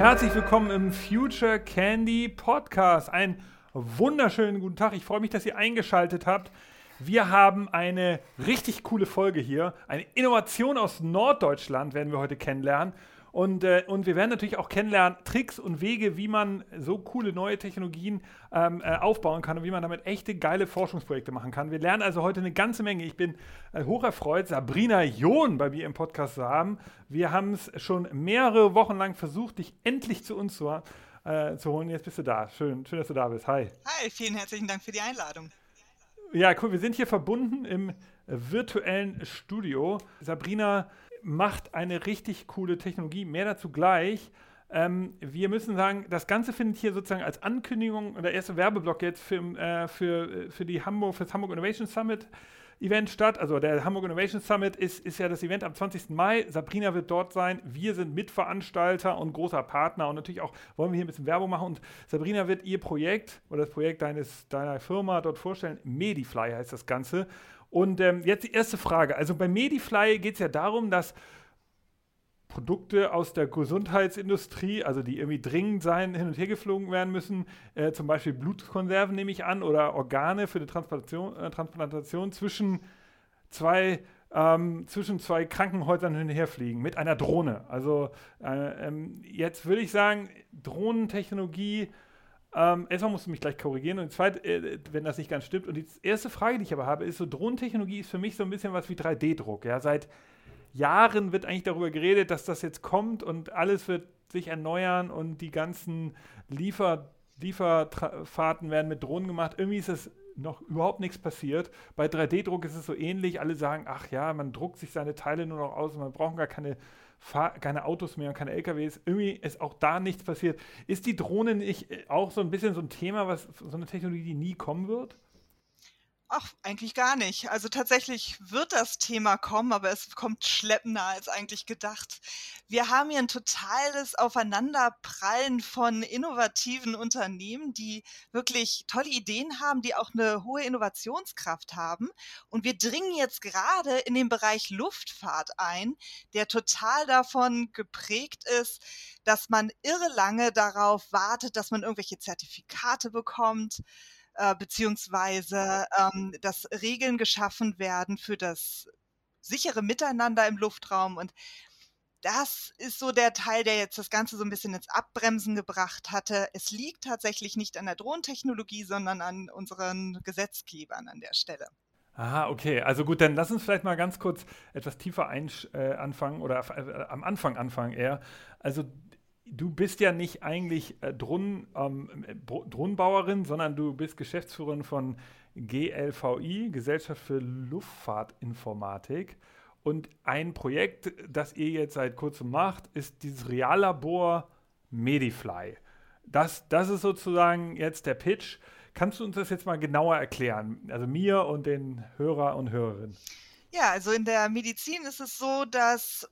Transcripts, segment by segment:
Herzlich willkommen im Future Candy Podcast. Einen wunderschönen guten Tag. Ich freue mich, dass ihr eingeschaltet habt. Wir haben eine richtig coole Folge hier. Eine Innovation aus Norddeutschland werden wir heute kennenlernen. Und, äh, und wir werden natürlich auch kennenlernen Tricks und Wege, wie man so coole neue Technologien ähm, äh, aufbauen kann und wie man damit echte geile Forschungsprojekte machen kann. Wir lernen also heute eine ganze Menge. Ich bin äh, hocherfreut, Sabrina John bei mir im Podcast zu haben. Wir haben es schon mehrere Wochen lang versucht, dich endlich zu uns zu, äh, zu holen. Jetzt bist du da. Schön, schön, dass du da bist. Hi. Hi, vielen herzlichen Dank für die Einladung. Ja, cool. Wir sind hier verbunden im virtuellen Studio. Sabrina macht eine richtig coole Technologie. Mehr dazu gleich. Ähm, wir müssen sagen, das Ganze findet hier sozusagen als Ankündigung, der erste Werbeblock jetzt für, äh, für, für die Hamburg, für das Hamburg Innovation Summit Event statt. Also der Hamburg Innovation Summit ist, ist ja das Event am 20. Mai. Sabrina wird dort sein. Wir sind Mitveranstalter und großer Partner und natürlich auch wollen wir hier ein bisschen Werbung machen. Und Sabrina wird ihr Projekt oder das Projekt deines, deiner Firma dort vorstellen. Medifly heißt das Ganze. Und ähm, jetzt die erste Frage. Also bei Medifly geht es ja darum, dass Produkte aus der Gesundheitsindustrie, also die irgendwie dringend sein, hin und her geflogen werden müssen, äh, zum Beispiel Blutkonserven nehme ich an oder Organe für die Transplantation, äh, Transplantation zwischen zwei ähm, zwischen zwei Krankenhäusern hin und her fliegen mit einer Drohne. Also äh, ähm, jetzt würde ich sagen, Drohnentechnologie ähm, erstmal musst du mich gleich korrigieren und zweit, äh, wenn das nicht ganz stimmt. Und die erste Frage, die ich aber habe, ist so, Drohnentechnologie ist für mich so ein bisschen was wie 3D-Druck. Ja? Seit Jahren wird eigentlich darüber geredet, dass das jetzt kommt und alles wird sich erneuern und die ganzen Liefer, Lieferfahrten werden mit Drohnen gemacht. Irgendwie ist es noch überhaupt nichts passiert. Bei 3D-Druck ist es so ähnlich. Alle sagen, ach ja, man druckt sich seine Teile nur noch aus und man braucht gar keine Fahr keine Autos mehr und keine LKWs. Irgendwie ist auch da nichts passiert. Ist die Drohne nicht äh, auch so ein bisschen so ein Thema, was so eine Technologie, die nie kommen wird? Ach, eigentlich gar nicht. Also tatsächlich wird das Thema kommen, aber es kommt schleppender als eigentlich gedacht. Wir haben hier ein totales Aufeinanderprallen von innovativen Unternehmen, die wirklich tolle Ideen haben, die auch eine hohe Innovationskraft haben. Und wir dringen jetzt gerade in den Bereich Luftfahrt ein, der total davon geprägt ist, dass man irre lange darauf wartet, dass man irgendwelche Zertifikate bekommt äh, beziehungsweise ähm, dass Regeln geschaffen werden für das sichere Miteinander im Luftraum. Und das ist so der Teil, der jetzt das Ganze so ein bisschen ins Abbremsen gebracht hatte. Es liegt tatsächlich nicht an der Drohntechnologie, sondern an unseren Gesetzgebern an der Stelle. Aha, okay. Also gut, dann lass uns vielleicht mal ganz kurz etwas tiefer äh, anfangen oder äh, am Anfang anfangen eher. Also du bist ja nicht eigentlich äh, Drohnen, ähm, äh, Drohnenbauerin, sondern du bist Geschäftsführerin von GLVI, Gesellschaft für Luftfahrtinformatik. Und ein Projekt, das ihr jetzt seit kurzem macht, ist dieses Reallabor Medifly. Das, das ist sozusagen jetzt der Pitch. Kannst du uns das jetzt mal genauer erklären? Also mir und den Hörer und Hörerinnen. Ja, also in der Medizin ist es so, dass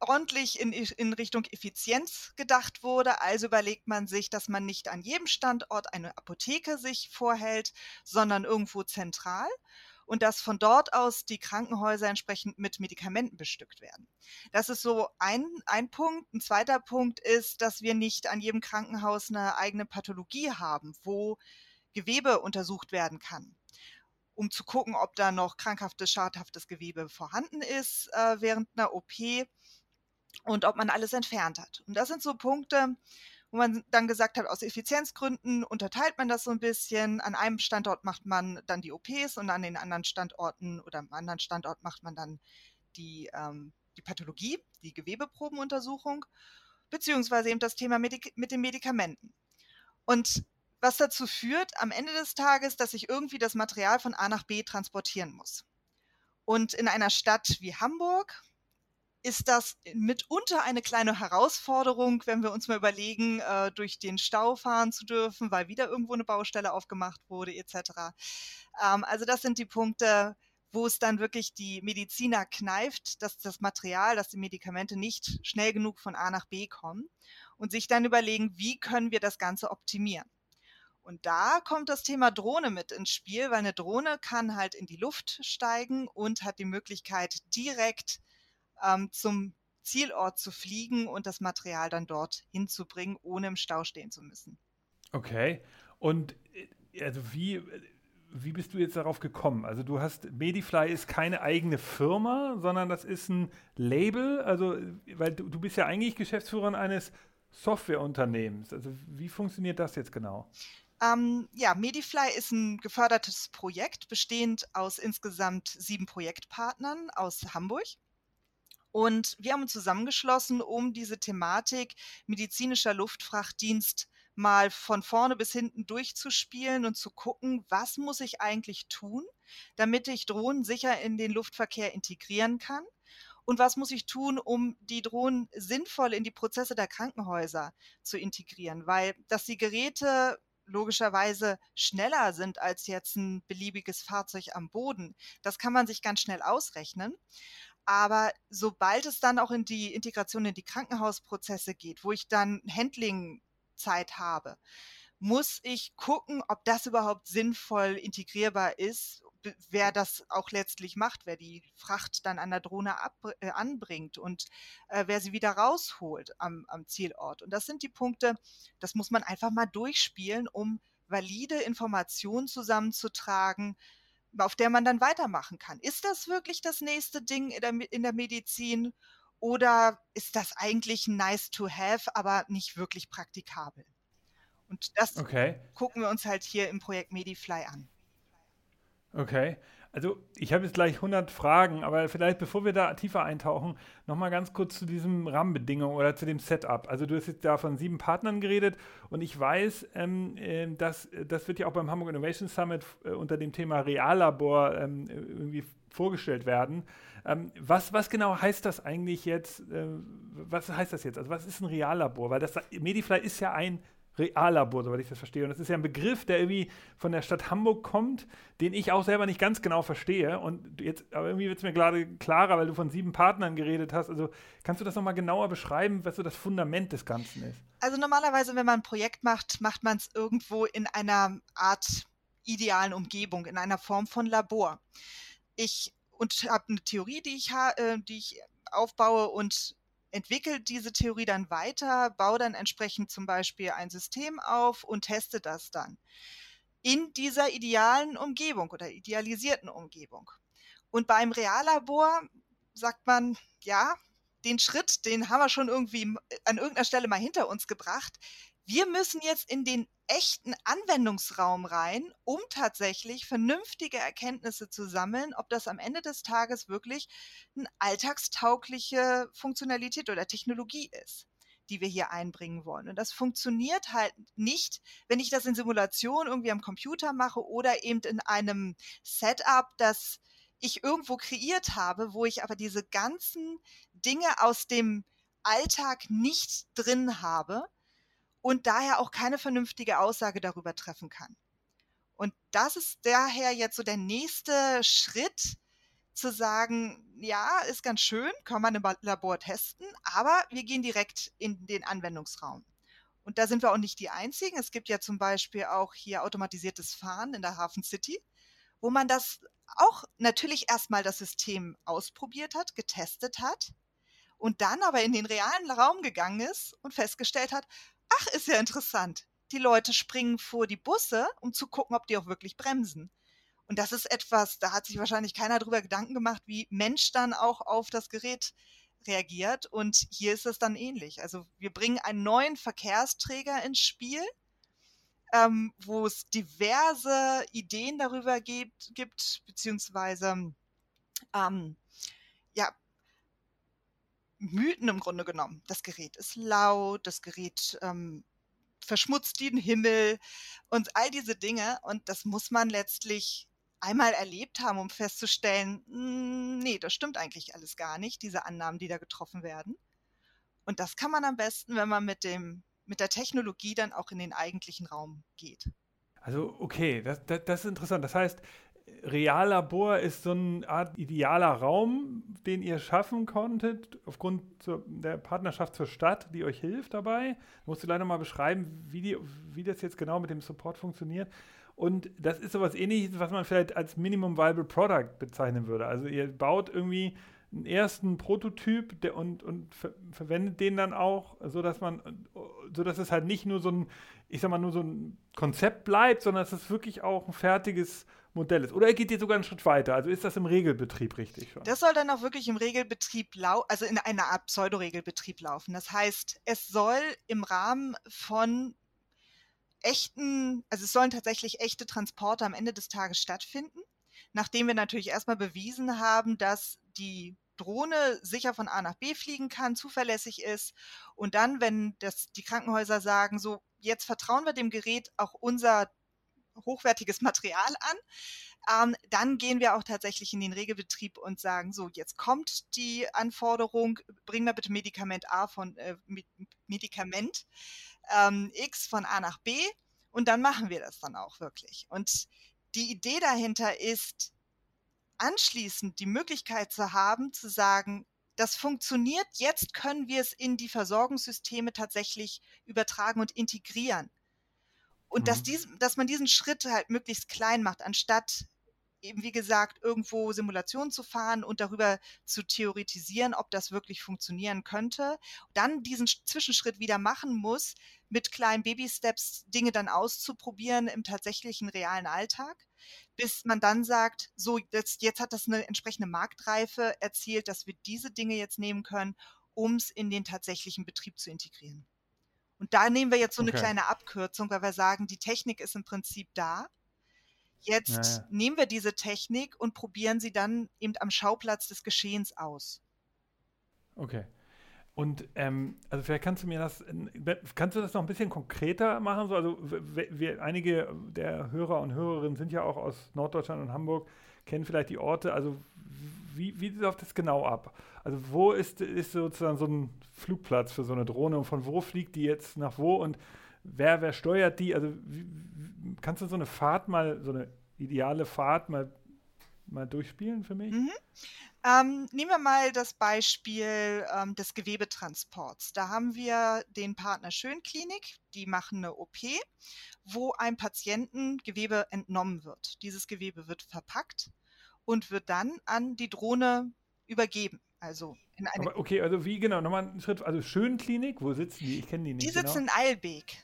ordentlich in, in Richtung Effizienz gedacht wurde. Also überlegt man sich, dass man nicht an jedem Standort eine Apotheke sich vorhält, sondern irgendwo zentral und dass von dort aus die Krankenhäuser entsprechend mit Medikamenten bestückt werden. Das ist so ein, ein Punkt. Ein zweiter Punkt ist, dass wir nicht an jedem Krankenhaus eine eigene Pathologie haben, wo Gewebe untersucht werden kann um zu gucken, ob da noch krankhaftes, schadhaftes Gewebe vorhanden ist äh, während einer OP und ob man alles entfernt hat. Und das sind so Punkte, wo man dann gesagt hat, aus Effizienzgründen unterteilt man das so ein bisschen. An einem Standort macht man dann die OPs und an den anderen Standorten oder am anderen Standort macht man dann die, ähm, die Pathologie, die Gewebeprobenuntersuchung, beziehungsweise eben das Thema Medik mit den Medikamenten. Und was dazu führt am Ende des Tages, dass ich irgendwie das Material von A nach B transportieren muss. Und in einer Stadt wie Hamburg, ist das mitunter eine kleine Herausforderung, wenn wir uns mal überlegen, äh, durch den Stau fahren zu dürfen, weil wieder irgendwo eine Baustelle aufgemacht wurde, etc. Ähm, also das sind die Punkte, wo es dann wirklich die Mediziner kneift, dass das Material, dass die Medikamente nicht schnell genug von A nach B kommen und sich dann überlegen, wie können wir das Ganze optimieren. Und da kommt das Thema Drohne mit ins Spiel, weil eine Drohne kann halt in die Luft steigen und hat die Möglichkeit, direkt ähm, zum Zielort zu fliegen und das Material dann dort hinzubringen, ohne im Stau stehen zu müssen. Okay. Und äh, also wie, wie bist du jetzt darauf gekommen? Also du hast, Medifly ist keine eigene Firma, sondern das ist ein Label, also weil du, du bist ja eigentlich Geschäftsführer eines Softwareunternehmens. Also wie funktioniert das jetzt genau? Ähm, ja, Medifly ist ein gefördertes Projekt, bestehend aus insgesamt sieben Projektpartnern aus Hamburg. Und wir haben uns zusammengeschlossen, um diese Thematik medizinischer Luftfrachtdienst mal von vorne bis hinten durchzuspielen und zu gucken, was muss ich eigentlich tun, damit ich Drohnen sicher in den Luftverkehr integrieren kann und was muss ich tun, um die Drohnen sinnvoll in die Prozesse der Krankenhäuser zu integrieren, weil dass die Geräte logischerweise schneller sind als jetzt ein beliebiges Fahrzeug am Boden, das kann man sich ganz schnell ausrechnen. Aber sobald es dann auch in die Integration in die Krankenhausprozesse geht, wo ich dann Handling Zeit habe, muss ich gucken, ob das überhaupt sinnvoll integrierbar ist, wer das auch letztlich macht, wer die Fracht dann an der Drohne ab, äh, anbringt und äh, wer sie wieder rausholt am, am Zielort. Und das sind die Punkte, das muss man einfach mal durchspielen, um valide Informationen zusammenzutragen, auf der man dann weitermachen kann. Ist das wirklich das nächste Ding in der, in der Medizin oder ist das eigentlich nice to have, aber nicht wirklich praktikabel? Und das okay. gucken wir uns halt hier im Projekt Medifly an. Okay. Also ich habe jetzt gleich 100 Fragen, aber vielleicht bevor wir da tiefer eintauchen, nochmal ganz kurz zu diesem Rahmenbedingungen oder zu dem Setup. Also du hast jetzt da von sieben Partnern geredet und ich weiß, ähm, äh, dass das wird ja auch beim Hamburg Innovation Summit äh, unter dem Thema Reallabor ähm, irgendwie vorgestellt werden. Ähm, was, was genau heißt das eigentlich jetzt? Äh, was heißt das jetzt? Also was ist ein Reallabor? Weil das Medifly ist ja ein Reallabor, soweit ich das verstehe. Und das ist ja ein Begriff, der irgendwie von der Stadt Hamburg kommt, den ich auch selber nicht ganz genau verstehe. Und jetzt, aber irgendwie wird es mir gerade klarer, weil du von sieben Partnern geredet hast. Also kannst du das nochmal genauer beschreiben, was so das Fundament des Ganzen ist? Also normalerweise, wenn man ein Projekt macht, macht man es irgendwo in einer Art idealen Umgebung, in einer Form von Labor. Ich und habe eine Theorie, die ich, äh, die ich aufbaue und entwickle diese Theorie dann weiter, baue dann entsprechend zum Beispiel ein System auf und teste das dann in dieser idealen Umgebung oder idealisierten Umgebung. Und beim Reallabor sagt man, ja, den Schritt, den haben wir schon irgendwie an irgendeiner Stelle mal hinter uns gebracht. Wir müssen jetzt in den echten Anwendungsraum rein, um tatsächlich vernünftige Erkenntnisse zu sammeln, ob das am Ende des Tages wirklich eine alltagstaugliche Funktionalität oder Technologie ist die wir hier einbringen wollen. Und das funktioniert halt nicht, wenn ich das in Simulation irgendwie am Computer mache oder eben in einem Setup, das ich irgendwo kreiert habe, wo ich aber diese ganzen Dinge aus dem Alltag nicht drin habe und daher auch keine vernünftige Aussage darüber treffen kann. Und das ist daher jetzt so der nächste Schritt, zu sagen, ja, ist ganz schön, kann man im Labor testen, aber wir gehen direkt in den Anwendungsraum. Und da sind wir auch nicht die Einzigen. Es gibt ja zum Beispiel auch hier automatisiertes Fahren in der Hafen City, wo man das auch natürlich erstmal das System ausprobiert hat, getestet hat und dann aber in den realen Raum gegangen ist und festgestellt hat, ach, ist ja interessant. Die Leute springen vor die Busse, um zu gucken, ob die auch wirklich bremsen. Und das ist etwas, da hat sich wahrscheinlich keiner darüber Gedanken gemacht, wie Mensch dann auch auf das Gerät reagiert. Und hier ist es dann ähnlich. Also wir bringen einen neuen Verkehrsträger ins Spiel, ähm, wo es diverse Ideen darüber gibt, gibt beziehungsweise ähm, ja, Mythen im Grunde genommen. Das Gerät ist laut, das Gerät ähm, verschmutzt den Himmel und all diese Dinge. Und das muss man letztlich einmal erlebt haben, um festzustellen, hm, nee, das stimmt eigentlich alles gar nicht, diese Annahmen, die da getroffen werden. Und das kann man am besten, wenn man mit dem mit der Technologie dann auch in den eigentlichen Raum geht. Also okay, das, das, das ist interessant. Das heißt, Reallabor ist so eine Art idealer Raum, den ihr schaffen konntet, aufgrund der Partnerschaft zur Stadt, die euch hilft dabei. Musst du leider mal beschreiben, wie, die, wie das jetzt genau mit dem Support funktioniert. Und das ist sowas ähnliches, was man vielleicht als Minimum Viable Product bezeichnen würde. Also ihr baut irgendwie einen ersten Prototyp der, und, und ver verwendet den dann auch, sodass man, sodass es halt nicht nur so ein, ich sag mal, nur so ein Konzept bleibt, sondern dass es wirklich auch ein fertiges Modell ist. Oder er geht jetzt sogar einen Schritt weiter. Also ist das im Regelbetrieb richtig schon? Das soll dann auch wirklich im Regelbetrieb laufen, also in einer Art Pseudoregelbetrieb laufen. Das heißt, es soll im Rahmen von echten, also es sollen tatsächlich echte Transporte am Ende des Tages stattfinden, nachdem wir natürlich erstmal bewiesen haben, dass die Drohne sicher von A nach B fliegen kann, zuverlässig ist. Und dann, wenn das, die Krankenhäuser sagen, so, jetzt vertrauen wir dem Gerät auch unser hochwertiges Material an, ähm, dann gehen wir auch tatsächlich in den Regelbetrieb und sagen, so, jetzt kommt die Anforderung, bring mir bitte Medikament A von äh, Medikament ähm, X von A nach B und dann machen wir das dann auch wirklich. Und die Idee dahinter ist, anschließend die Möglichkeit zu haben, zu sagen, das funktioniert, jetzt können wir es in die Versorgungssysteme tatsächlich übertragen und integrieren. Und mhm. dass, dies, dass man diesen Schritt halt möglichst klein macht, anstatt eben wie gesagt irgendwo Simulationen zu fahren und darüber zu theoretisieren, ob das wirklich funktionieren könnte, dann diesen Zwischenschritt wieder machen muss, mit kleinen Baby-Steps Dinge dann auszuprobieren im tatsächlichen realen Alltag, bis man dann sagt, so jetzt, jetzt hat das eine entsprechende Marktreife erzielt, dass wir diese Dinge jetzt nehmen können, um es in den tatsächlichen Betrieb zu integrieren. Und da nehmen wir jetzt so eine okay. kleine Abkürzung, weil wir sagen, die Technik ist im Prinzip da. Jetzt ja, ja. nehmen wir diese Technik und probieren sie dann eben am Schauplatz des Geschehens aus. Okay. Und ähm, also vielleicht kannst du mir das, kannst du das noch ein bisschen konkreter machen? So, also wir, einige der Hörer und Hörerinnen sind ja auch aus Norddeutschland und Hamburg, kennen vielleicht die Orte. Also wie, wie läuft das genau ab? Also wo ist, ist sozusagen so ein Flugplatz für so eine Drohne und von wo fliegt die jetzt nach wo und wer, wer steuert die? Also wie, kannst du so eine Fahrt mal, so eine ideale Fahrt mal, mal durchspielen für mich? Mhm. Ähm, nehmen wir mal das Beispiel ähm, des Gewebetransports. Da haben wir den Partner Schönklinik, die machen eine OP, wo einem Patienten Gewebe entnommen wird. Dieses Gewebe wird verpackt und wird dann an die Drohne übergeben. Also in eine Aber okay, also wie genau, nochmal einen Schritt, also Schönklinik, wo sitzen die? Ich kenne die nicht. Die sitzen genau. in Eilbeek.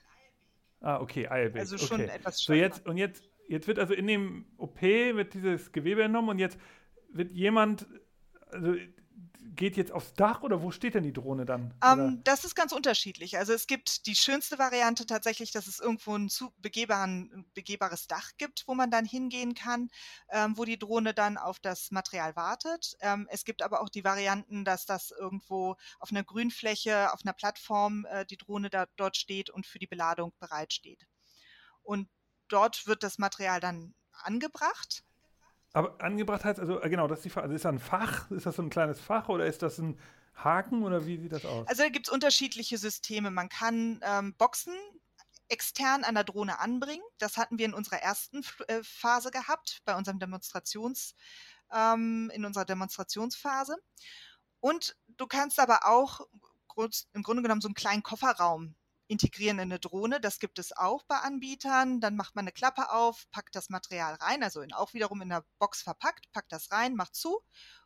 Ah, okay, Eilbeek. Also schon okay. etwas So jetzt, und jetzt, jetzt wird also in dem OP wird dieses Gewebe entnommen und jetzt wird jemand also geht jetzt aufs Dach oder wo steht denn die Drohne dann? Um, das ist ganz unterschiedlich. Also es gibt die schönste Variante tatsächlich, dass es irgendwo ein zu begehbaren, begehbares Dach gibt, wo man dann hingehen kann, ähm, wo die Drohne dann auf das Material wartet. Ähm, es gibt aber auch die Varianten, dass das irgendwo auf einer Grünfläche, auf einer Plattform äh, die Drohne da, dort steht und für die Beladung bereitsteht. Und dort wird das Material dann angebracht aber angebracht heißt, also äh, genau, das ist die. Also ist das ein Fach? Ist das so ein kleines Fach oder ist das ein Haken oder wie sieht das aus? Also da gibt es unterschiedliche Systeme. Man kann ähm, Boxen extern an der Drohne anbringen. Das hatten wir in unserer ersten äh, Phase gehabt, bei unserem Demonstrations, ähm, in unserer Demonstrationsphase. Und du kannst aber auch im Grunde genommen so einen kleinen Kofferraum integrieren in eine Drohne. Das gibt es auch bei Anbietern. Dann macht man eine Klappe auf, packt das Material rein, also in, auch wiederum in der Box verpackt, packt das rein, macht zu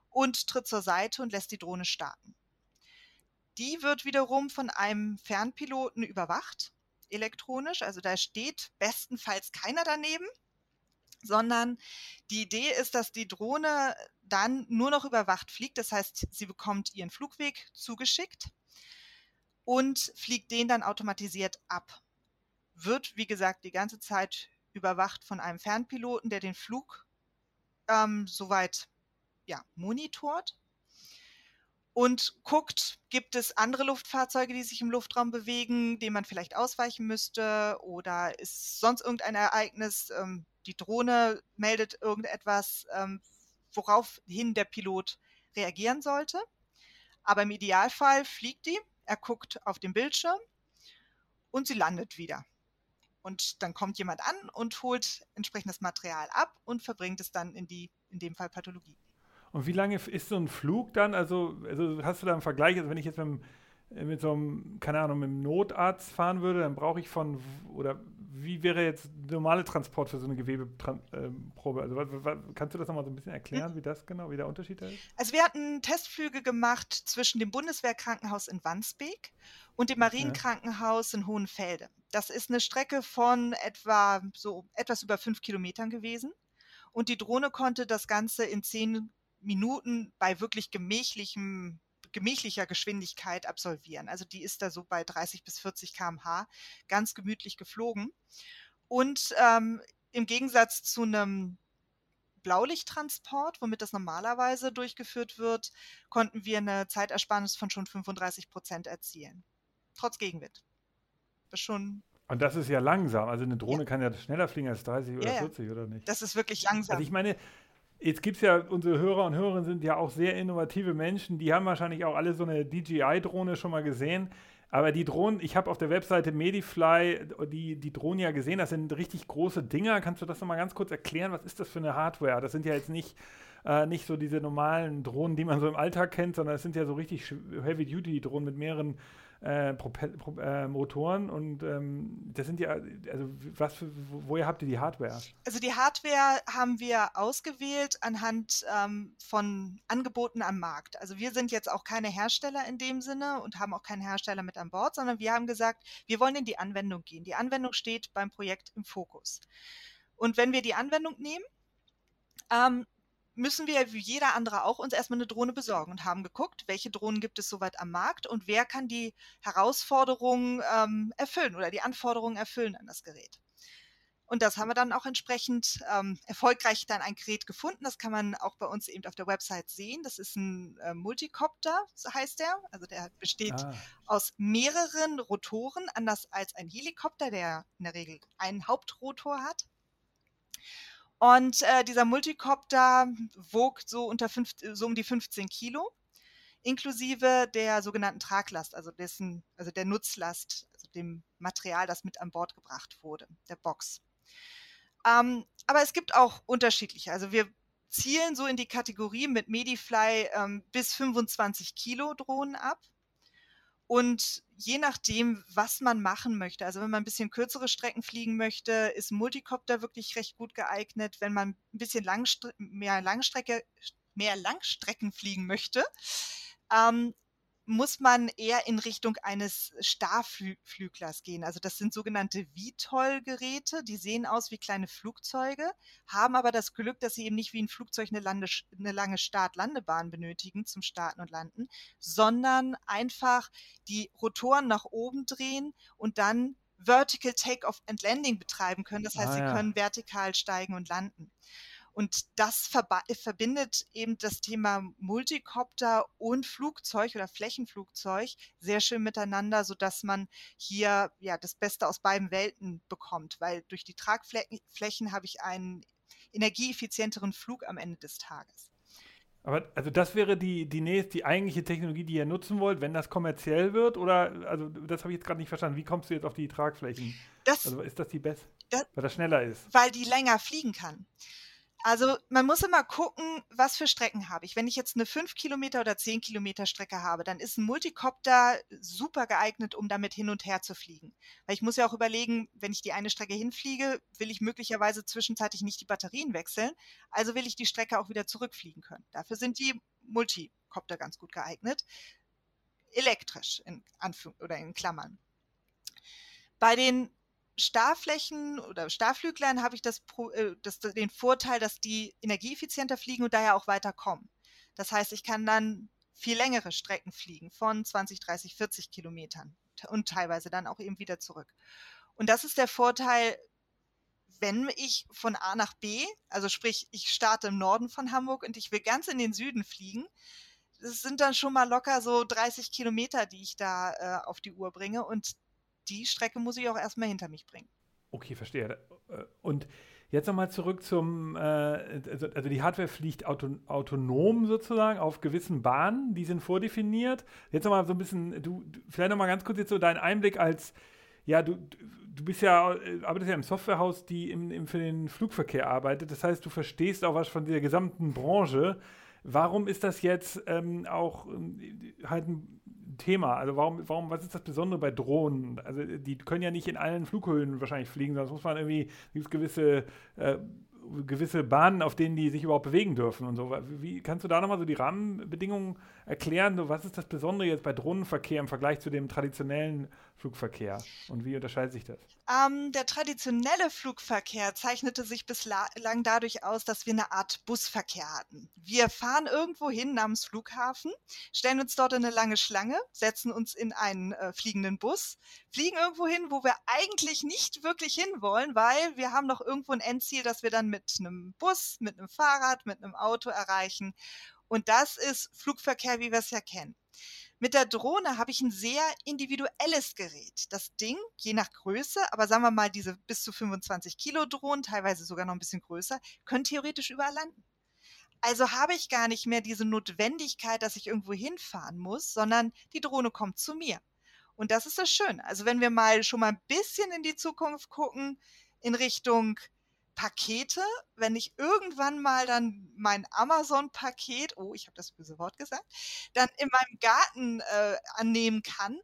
und tritt zur Seite und lässt die Drohne starten. Die wird wiederum von einem Fernpiloten überwacht, elektronisch. Also da steht bestenfalls keiner daneben, sondern die Idee ist, dass die Drohne dann nur noch überwacht fliegt. Das heißt, sie bekommt ihren Flugweg zugeschickt und fliegt den dann automatisiert ab. Wird, wie gesagt, die ganze Zeit überwacht von einem Fernpiloten, der den Flug ähm, soweit ja, monitort und guckt, gibt es andere Luftfahrzeuge, die sich im Luftraum bewegen, denen man vielleicht ausweichen müsste oder ist sonst irgendein Ereignis, ähm, die Drohne meldet irgendetwas, ähm, woraufhin der Pilot reagieren sollte. Aber im Idealfall fliegt die er guckt auf den Bildschirm und sie landet wieder. Und dann kommt jemand an und holt entsprechendes Material ab und verbringt es dann in die, in dem Fall Pathologie. Und wie lange ist so ein Flug dann? Also, also hast du da einen Vergleich? Also wenn ich jetzt mit, mit so einem, keine Ahnung, mit einem Notarzt fahren würde, dann brauche ich von, oder wie wäre jetzt normale Transport für so eine Gewebeprobe? Also, was, was, kannst du das nochmal so ein bisschen erklären, wie das genau, wie der Unterschied da ist? Also, wir hatten Testflüge gemacht zwischen dem Bundeswehrkrankenhaus in Wandsbek und dem Marienkrankenhaus in Hohenfelde. Das ist eine Strecke von etwa so etwas über fünf Kilometern gewesen. Und die Drohne konnte das Ganze in zehn Minuten bei wirklich gemächlichem gemächlicher Geschwindigkeit absolvieren. Also die ist da so bei 30 bis 40 km/h ganz gemütlich geflogen. Und ähm, im Gegensatz zu einem Blaulichttransport, womit das normalerweise durchgeführt wird, konnten wir eine Zeitersparnis von schon 35 Prozent erzielen. Trotz Gegenwind. Das schon. Und das ist ja langsam. Also eine Drohne ja. kann ja schneller fliegen als 30 oder ja, 40, oder nicht? Das ist wirklich langsam. Also ich meine, Jetzt gibt es ja, unsere Hörer und Hörerinnen sind ja auch sehr innovative Menschen, die haben wahrscheinlich auch alle so eine DJI-Drohne schon mal gesehen. Aber die Drohnen, ich habe auf der Webseite Medifly die, die Drohnen ja gesehen, das sind richtig große Dinger. Kannst du das nochmal ganz kurz erklären? Was ist das für eine Hardware? Das sind ja jetzt nicht, äh, nicht so diese normalen Drohnen, die man so im Alltag kennt, sondern es sind ja so richtig Heavy-Duty-Drohnen mit mehreren äh, äh, Motoren und ähm, das sind ja, also was, für, woher habt ihr die Hardware? Also die Hardware haben wir ausgewählt anhand ähm, von Angeboten am Markt. Also wir sind jetzt auch keine Hersteller in dem Sinne und haben auch keinen Hersteller mit an Bord, sondern wir haben gesagt, wir wollen in die Anwendung gehen. Die Anwendung steht beim Projekt im Fokus. Und wenn wir die Anwendung nehmen, ähm, müssen wir wie jeder andere auch uns erstmal eine Drohne besorgen und haben geguckt, welche Drohnen gibt es soweit am Markt und wer kann die Herausforderungen ähm, erfüllen oder die Anforderungen erfüllen an das Gerät. Und das haben wir dann auch entsprechend ähm, erfolgreich dann ein Gerät gefunden. Das kann man auch bei uns eben auf der Website sehen. Das ist ein äh, Multicopter, so heißt der. Also der besteht ah. aus mehreren Rotoren, anders als ein Helikopter, der in der Regel einen Hauptrotor hat. Und äh, dieser Multicopter wog so, unter fünf, so um die 15 Kilo, inklusive der sogenannten Traglast, also, dessen, also der Nutzlast, also dem Material, das mit an Bord gebracht wurde, der Box. Ähm, aber es gibt auch unterschiedliche. Also wir zielen so in die Kategorie mit Medifly ähm, bis 25 Kilo Drohnen ab. Und je nachdem, was man machen möchte, also wenn man ein bisschen kürzere Strecken fliegen möchte, ist Multicopter wirklich recht gut geeignet. Wenn man ein bisschen Langstre mehr Langstrecke, mehr Langstrecken fliegen möchte, ähm, muss man eher in Richtung eines Starflüglers gehen. Also das sind sogenannte VTOL-Geräte, die sehen aus wie kleine Flugzeuge, haben aber das Glück, dass sie eben nicht wie ein Flugzeug eine, Lande, eine lange Start-Landebahn benötigen zum Starten und Landen, sondern einfach die Rotoren nach oben drehen und dann Vertical Takeoff and Landing betreiben können. Das heißt, ah, ja. sie können vertikal steigen und landen. Und das verbindet eben das Thema Multicopter und Flugzeug oder Flächenflugzeug sehr schön miteinander, sodass man hier ja das Beste aus beiden Welten bekommt, weil durch die Tragflächen habe ich einen energieeffizienteren Flug am Ende des Tages. Aber also das wäre die, die nächste, die eigentliche Technologie, die ihr nutzen wollt, wenn das kommerziell wird? Oder also das habe ich jetzt gerade nicht verstanden. Wie kommst du jetzt auf die Tragflächen? Das, also ist das die beste? weil das schneller ist. Weil die länger fliegen kann. Also man muss immer gucken, was für Strecken habe ich. Wenn ich jetzt eine 5 Kilometer oder 10 Kilometer Strecke habe, dann ist ein Multicopter super geeignet, um damit hin und her zu fliegen. Weil ich muss ja auch überlegen, wenn ich die eine Strecke hinfliege, will ich möglicherweise zwischenzeitlich nicht die Batterien wechseln. Also will ich die Strecke auch wieder zurückfliegen können. Dafür sind die Multicopter ganz gut geeignet. Elektrisch in Anführ oder in Klammern. Bei den Starflächen oder Starflüglern habe ich das, äh, das, den Vorteil, dass die energieeffizienter fliegen und daher auch weiter kommen. Das heißt, ich kann dann viel längere Strecken fliegen von 20, 30, 40 Kilometern und teilweise dann auch eben wieder zurück. Und das ist der Vorteil, wenn ich von A nach B, also sprich, ich starte im Norden von Hamburg und ich will ganz in den Süden fliegen, das sind dann schon mal locker so 30 Kilometer, die ich da äh, auf die Uhr bringe. Und die Strecke muss ich auch erstmal hinter mich bringen. Okay, verstehe. Äh, und jetzt nochmal zurück zum, äh, also, also die Hardware fliegt auto, autonom sozusagen auf gewissen Bahnen, die sind vordefiniert. Jetzt nochmal so ein bisschen, du, vielleicht nochmal ganz kurz jetzt so deinen Einblick als, ja, du, du bist ja, äh, arbeitest ja im Softwarehaus, die im, im, für den Flugverkehr arbeitet. Das heißt, du verstehst auch was von dieser gesamten Branche warum ist das jetzt ähm, auch ähm, halt ein Thema? Also warum, warum, was ist das Besondere bei Drohnen? Also die können ja nicht in allen Flughöhen wahrscheinlich fliegen, sonst muss man irgendwie, gibt gewisse äh, gewisse Bahnen, auf denen die sich überhaupt bewegen dürfen und so. Wie kannst du da nochmal so die Rahmenbedingungen erklären? Was ist das Besondere jetzt bei Drohnenverkehr im Vergleich zu dem traditionellen Flugverkehr und wie unterscheidet sich das? Ähm, der traditionelle Flugverkehr zeichnete sich bislang dadurch aus, dass wir eine Art Busverkehr hatten. Wir fahren irgendwo hin namens Flughafen, stellen uns dort in eine lange Schlange, setzen uns in einen äh, fliegenden Bus, fliegen irgendwo hin, wo wir eigentlich nicht wirklich hinwollen, weil wir haben noch irgendwo ein Endziel, das wir dann mit einem Bus, mit einem Fahrrad, mit einem Auto erreichen. Und das ist Flugverkehr, wie wir es ja kennen. Mit der Drohne habe ich ein sehr individuelles Gerät. Das Ding, je nach Größe, aber sagen wir mal, diese bis zu 25 Kilo Drohnen, teilweise sogar noch ein bisschen größer, können theoretisch überall landen. Also habe ich gar nicht mehr diese Notwendigkeit, dass ich irgendwo hinfahren muss, sondern die Drohne kommt zu mir. Und das ist das Schöne. Also wenn wir mal schon mal ein bisschen in die Zukunft gucken, in Richtung Pakete, wenn ich irgendwann mal dann mein Amazon-Paket, oh, ich habe das böse Wort gesagt, dann in meinem Garten äh, annehmen kann,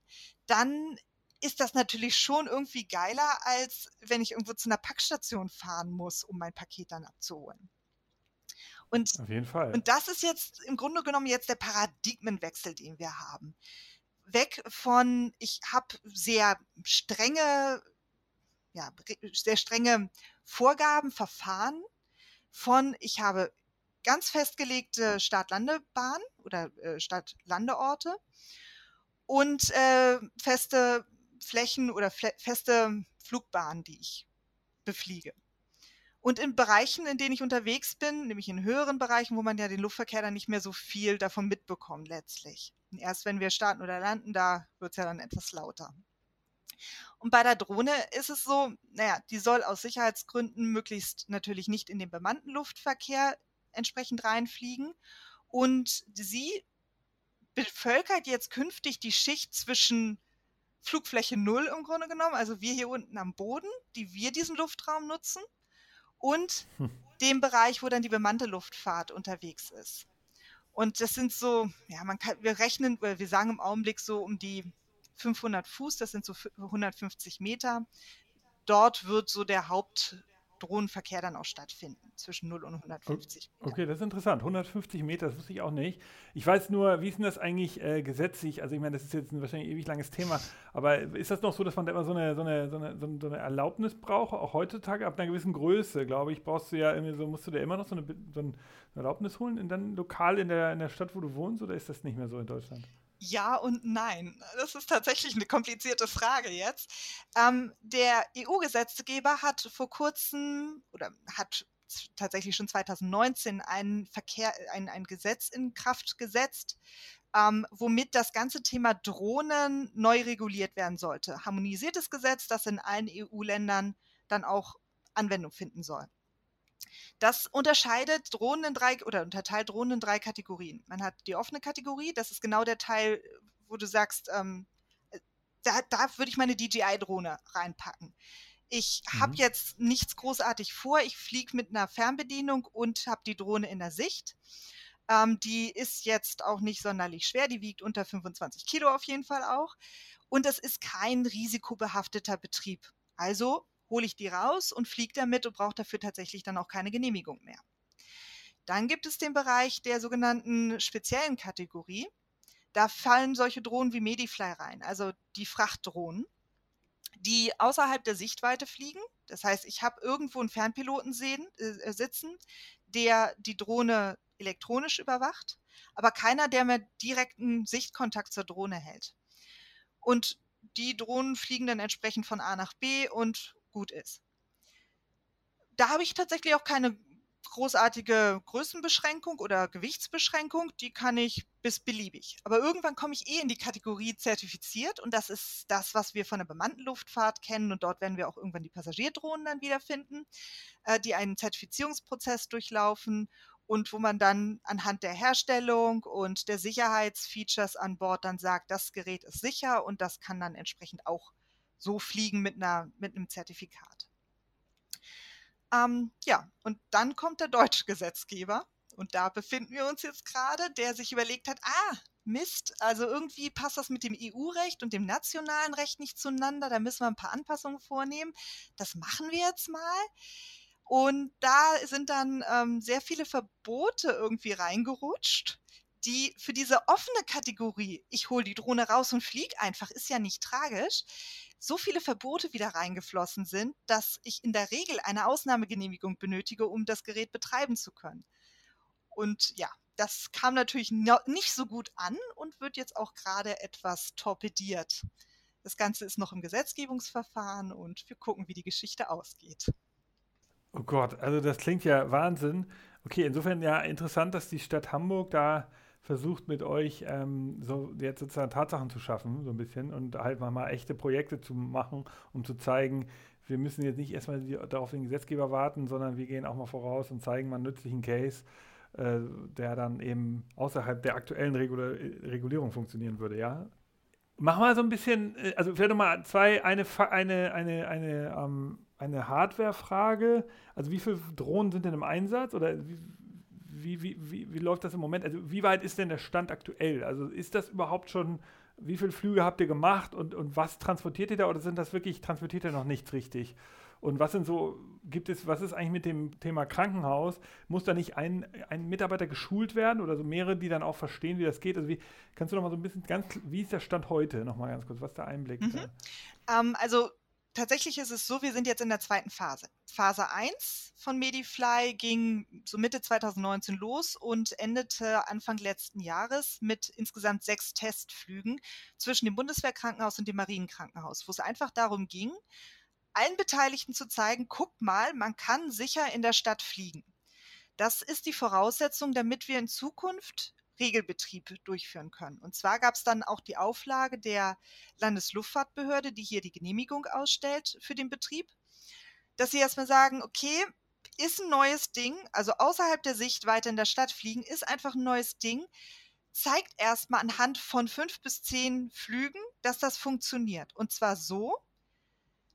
dann ist das natürlich schon irgendwie geiler, als wenn ich irgendwo zu einer Packstation fahren muss, um mein Paket dann abzuholen. Und, Auf jeden Fall. Und das ist jetzt im Grunde genommen jetzt der Paradigmenwechsel, den wir haben. Weg von, ich habe sehr strenge ja, sehr strenge Vorgaben, Verfahren von, ich habe ganz festgelegte Start-Landebahn oder äh, Start-Landeorte und äh, feste Flächen oder feste Flugbahnen, die ich befliege. Und in Bereichen, in denen ich unterwegs bin, nämlich in höheren Bereichen, wo man ja den Luftverkehr dann nicht mehr so viel davon mitbekommt letztlich. Erst wenn wir starten oder landen, da wird es ja dann etwas lauter. Und bei der Drohne ist es so, naja, die soll aus Sicherheitsgründen möglichst natürlich nicht in den bemannten Luftverkehr entsprechend reinfliegen. Und sie bevölkert jetzt künftig die Schicht zwischen Flugfläche Null im Grunde genommen, also wir hier unten am Boden, die wir diesen Luftraum nutzen, und hm. dem Bereich, wo dann die bemannte Luftfahrt unterwegs ist. Und das sind so, ja, man kann, wir rechnen, wir sagen im Augenblick so um die 500 Fuß, das sind so 150 Meter. Dort wird so der Hauptdrohnenverkehr dann auch stattfinden, zwischen 0 und 150 Meter. Okay, das ist interessant. 150 Meter, das wusste ich auch nicht. Ich weiß nur, wie ist denn das eigentlich äh, gesetzlich? Also ich meine, das ist jetzt ein wahrscheinlich ewig langes Thema, aber ist das noch so, dass man da immer so eine, so eine, so eine, so eine Erlaubnis braucht, auch heutzutage ab einer gewissen Größe, glaube ich, brauchst du ja irgendwie so, musst du dir immer noch so eine, so eine Erlaubnis holen, in dann lokal in der, in der Stadt, wo du wohnst, oder ist das nicht mehr so in Deutschland? Ja und nein. Das ist tatsächlich eine komplizierte Frage jetzt. Ähm, der EU-Gesetzgeber hat vor kurzem oder hat tatsächlich schon 2019 ein, Verkehr, ein, ein Gesetz in Kraft gesetzt, ähm, womit das ganze Thema Drohnen neu reguliert werden sollte. Harmonisiertes Gesetz, das in allen EU-Ländern dann auch Anwendung finden soll. Das unterscheidet Drohnen in drei oder unterteilt Drohnen in drei Kategorien. Man hat die offene Kategorie, das ist genau der Teil, wo du sagst, ähm, äh, da, da würde ich meine DJI-Drohne reinpacken. Ich mhm. habe jetzt nichts großartig vor. Ich fliege mit einer Fernbedienung und habe die Drohne in der Sicht. Ähm, die ist jetzt auch nicht sonderlich schwer. Die wiegt unter 25 Kilo auf jeden Fall auch. Und es ist kein risikobehafteter Betrieb. Also hole ich die raus und fliege damit und brauche dafür tatsächlich dann auch keine Genehmigung mehr. Dann gibt es den Bereich der sogenannten speziellen Kategorie. Da fallen solche Drohnen wie Medifly rein, also die Frachtdrohnen, die außerhalb der Sichtweite fliegen. Das heißt, ich habe irgendwo einen Fernpiloten sehen, äh, sitzen, der die Drohne elektronisch überwacht, aber keiner, der mir direkten Sichtkontakt zur Drohne hält. Und die Drohnen fliegen dann entsprechend von A nach B und gut ist. Da habe ich tatsächlich auch keine großartige Größenbeschränkung oder Gewichtsbeschränkung, die kann ich bis beliebig. Aber irgendwann komme ich eh in die Kategorie zertifiziert und das ist das, was wir von der bemannten Luftfahrt kennen und dort werden wir auch irgendwann die Passagierdrohnen dann wiederfinden, äh, die einen Zertifizierungsprozess durchlaufen und wo man dann anhand der Herstellung und der Sicherheitsfeatures an Bord dann sagt, das Gerät ist sicher und das kann dann entsprechend auch so fliegen mit, einer, mit einem Zertifikat. Ähm, ja, und dann kommt der deutsche Gesetzgeber Und da befinden wir uns jetzt gerade, der sich überlegt hat, ah, Mist, also irgendwie passt das mit dem EU-Recht und dem nationalen Recht nicht zueinander, da müssen wir ein paar Anpassungen vornehmen. Das machen wir jetzt mal. Und da sind dann ähm, sehr viele Verbote irgendwie reingerutscht, die für diese offene Kategorie, ich hole die Drohne raus und fliege einfach, ist ja nicht tragisch, so viele Verbote wieder reingeflossen sind, dass ich in der Regel eine Ausnahmegenehmigung benötige, um das Gerät betreiben zu können. Und ja, das kam natürlich nicht so gut an und wird jetzt auch gerade etwas torpediert. Das Ganze ist noch im Gesetzgebungsverfahren und wir gucken, wie die Geschichte ausgeht. Oh Gott, also das klingt ja Wahnsinn. Okay, insofern ja interessant, dass die Stadt Hamburg da versucht mit euch ähm, so jetzt sozusagen Tatsachen zu schaffen, so ein bisschen und halt mal, mal echte Projekte zu machen, um zu zeigen, wir müssen jetzt nicht erstmal die, darauf den Gesetzgeber warten, sondern wir gehen auch mal voraus und zeigen mal einen nützlichen Case, äh, der dann eben außerhalb der aktuellen Regula Regulierung funktionieren würde, ja. Mach mal so ein bisschen, äh, also vielleicht nochmal zwei, eine, eine, eine, eine, ähm, eine Hardware-Frage. Also wie viele Drohnen sind denn im Einsatz oder wie, wie, wie, wie, wie läuft das im Moment? Also wie weit ist denn der Stand aktuell? Also ist das überhaupt schon, wie viele Flüge habt ihr gemacht und, und was transportiert ihr da oder sind das wirklich, transportiert ihr noch nichts richtig? Und was sind so, gibt es, was ist eigentlich mit dem Thema Krankenhaus? Muss da nicht ein, ein Mitarbeiter geschult werden oder so mehrere, die dann auch verstehen, wie das geht? Also wie, kannst du noch mal so ein bisschen ganz, wie ist der Stand heute? Noch mal ganz kurz, was ist der Einblick? Mhm. Ähm, also tatsächlich ist es so, wir sind jetzt in der zweiten Phase. Phase 1 von Medifly ging so Mitte 2019 los und endete Anfang letzten Jahres mit insgesamt sechs Testflügen zwischen dem Bundeswehrkrankenhaus und dem Marienkrankenhaus, wo es einfach darum ging, allen Beteiligten zu zeigen, guck mal, man kann sicher in der Stadt fliegen. Das ist die Voraussetzung, damit wir in Zukunft Regelbetrieb durchführen können. Und zwar gab es dann auch die Auflage der Landesluftfahrtbehörde, die hier die Genehmigung ausstellt für den Betrieb, dass sie erstmal sagen, okay, ist ein neues Ding, also außerhalb der Sichtweite in der Stadt fliegen, ist einfach ein neues Ding. Zeigt erstmal anhand von fünf bis zehn Flügen, dass das funktioniert. Und zwar so,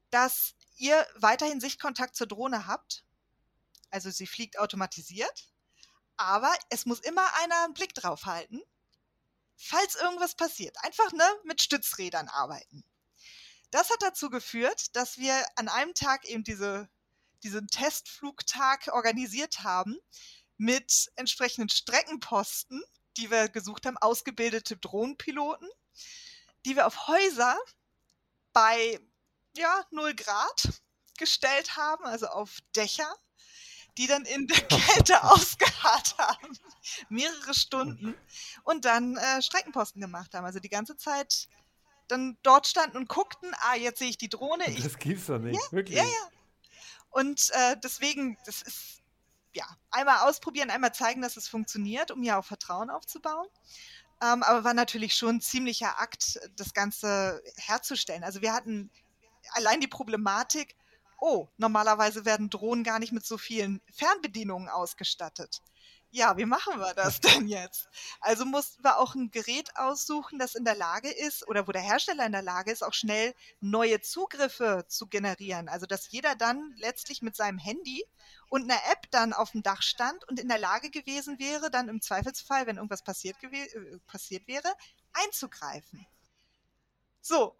dass ihr weiterhin Sichtkontakt zur Drohne habt. Also sie fliegt automatisiert aber es muss immer einer einen Blick drauf halten, falls irgendwas passiert. Einfach ne, mit Stützrädern arbeiten. Das hat dazu geführt, dass wir an einem Tag eben diese, diesen Testflugtag organisiert haben mit entsprechenden Streckenposten, die wir gesucht haben, ausgebildete Drohnenpiloten, die wir auf Häuser bei ja, 0 Grad gestellt haben, also auf Dächer die dann in der Kälte ausgeharrt haben, mehrere Stunden und dann äh, Streckenposten gemacht haben. Also die ganze Zeit dann dort standen und guckten, ah, jetzt sehe ich die Drohne. Ich, das gibt's doch nicht, ja, wirklich. Ja, ja. Und äh, deswegen, das ist, ja, einmal ausprobieren, einmal zeigen, dass es funktioniert, um ja auch Vertrauen aufzubauen. Ähm, aber war natürlich schon ein ziemlicher Akt, das Ganze herzustellen. Also wir hatten allein die Problematik, oh, normalerweise werden Drohnen gar nicht mit so vielen Fernbedienungen ausgestattet. Ja, wie machen wir das denn jetzt? Also mussten wir auch ein Gerät aussuchen, das in der Lage ist oder wo der Hersteller in der Lage ist, auch schnell neue Zugriffe zu generieren. Also dass jeder dann letztlich mit seinem Handy und einer App dann auf dem Dach stand und in der Lage gewesen wäre, dann im Zweifelsfall, wenn irgendwas passiert, äh, passiert wäre, einzugreifen. So,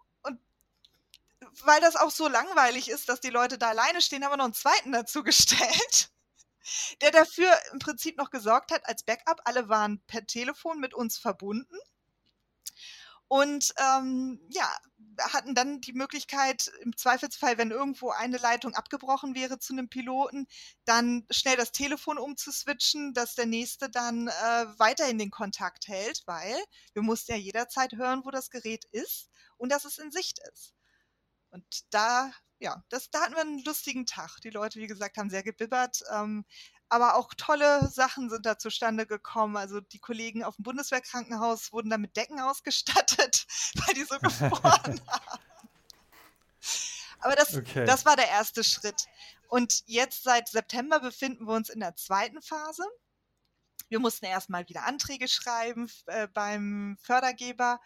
weil das auch so langweilig ist, dass die Leute da alleine stehen, haben wir noch einen zweiten dazu gestellt, der dafür im Prinzip noch gesorgt hat als Backup. Alle waren per Telefon mit uns verbunden und ähm, ja, hatten dann die Möglichkeit, im Zweifelsfall, wenn irgendwo eine Leitung abgebrochen wäre zu einem Piloten, dann schnell das Telefon umzuswitchen, dass der nächste dann äh, weiterhin den Kontakt hält, weil wir mussten ja jederzeit hören, wo das Gerät ist und dass es in Sicht ist. Und da, ja, das, da hatten wir einen lustigen Tag. Die Leute, wie gesagt, haben sehr gebibbert. Ähm, aber auch tolle Sachen sind da zustande gekommen. Also die Kollegen auf dem Bundeswehrkrankenhaus wurden da mit Decken ausgestattet, weil die so gefroren haben. Aber das, okay. das war der erste Schritt. Und jetzt seit September befinden wir uns in der zweiten Phase. Wir mussten erstmal wieder Anträge schreiben äh, beim Fördergeber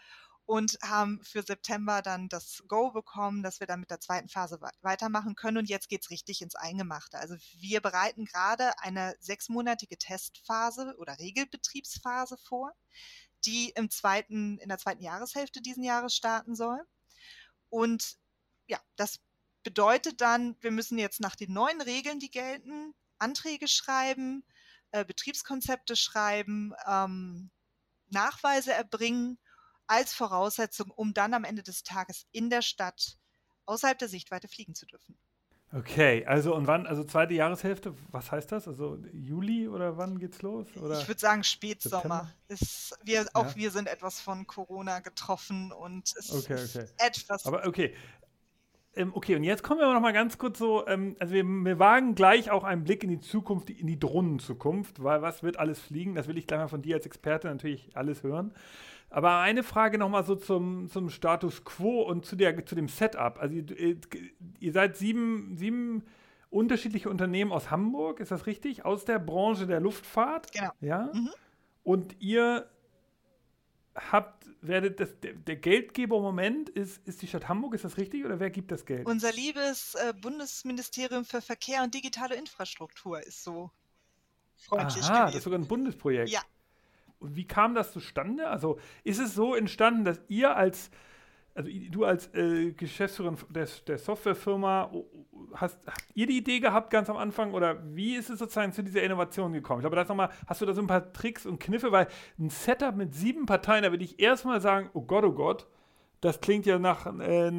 und haben für September dann das Go bekommen, dass wir dann mit der zweiten Phase weitermachen können. Und jetzt geht es richtig ins Eingemachte. Also wir bereiten gerade eine sechsmonatige Testphase oder Regelbetriebsphase vor, die im zweiten, in der zweiten Jahreshälfte diesen Jahres starten soll. Und ja, das bedeutet dann, wir müssen jetzt nach den neuen Regeln, die gelten, Anträge schreiben, äh, Betriebskonzepte schreiben, ähm, Nachweise erbringen als Voraussetzung, um dann am Ende des Tages in der Stadt außerhalb der Sichtweite fliegen zu dürfen. Okay, also und wann, also zweite Jahreshälfte, was heißt das? Also Juli oder wann geht's los? Oder ich würde sagen Spätsommer. Ist, wir, auch ja. wir sind etwas von Corona getroffen und es okay, okay. ist etwas. Aber okay. Ähm, okay, und jetzt kommen wir noch mal ganz kurz so, ähm, also wir, wir, wagen gleich auch einen Blick in die Zukunft, in die Drohnenzukunft, weil was wird alles fliegen? Das will ich gleich mal von dir als Experte natürlich alles hören. Aber eine Frage nochmal so zum, zum Status quo und zu, der, zu dem Setup. Also ihr, ihr seid sieben, sieben unterschiedliche Unternehmen aus Hamburg, ist das richtig? Aus der Branche der Luftfahrt. Genau. Ja. Mhm. Und ihr habt, werdet das, der, der, Geldgeber im Moment ist, ist die Stadt Hamburg, ist das richtig? Oder wer gibt das Geld? Unser liebes äh, Bundesministerium für Verkehr und digitale Infrastruktur ist so freundlich Aha, gewesen. das ist sogar ein Bundesprojekt. Ja, wie kam das zustande? Also ist es so entstanden, dass ihr als, also du als äh, Geschäftsführerin der, der Softwarefirma, hast, habt ihr die Idee gehabt ganz am Anfang oder wie ist es sozusagen zu dieser Innovation gekommen? Ich glaube, das nochmal, hast du da so ein paar Tricks und Kniffe, weil ein Setup mit sieben Parteien, da würde ich erstmal sagen, oh Gott, oh Gott, das klingt ja nach äh,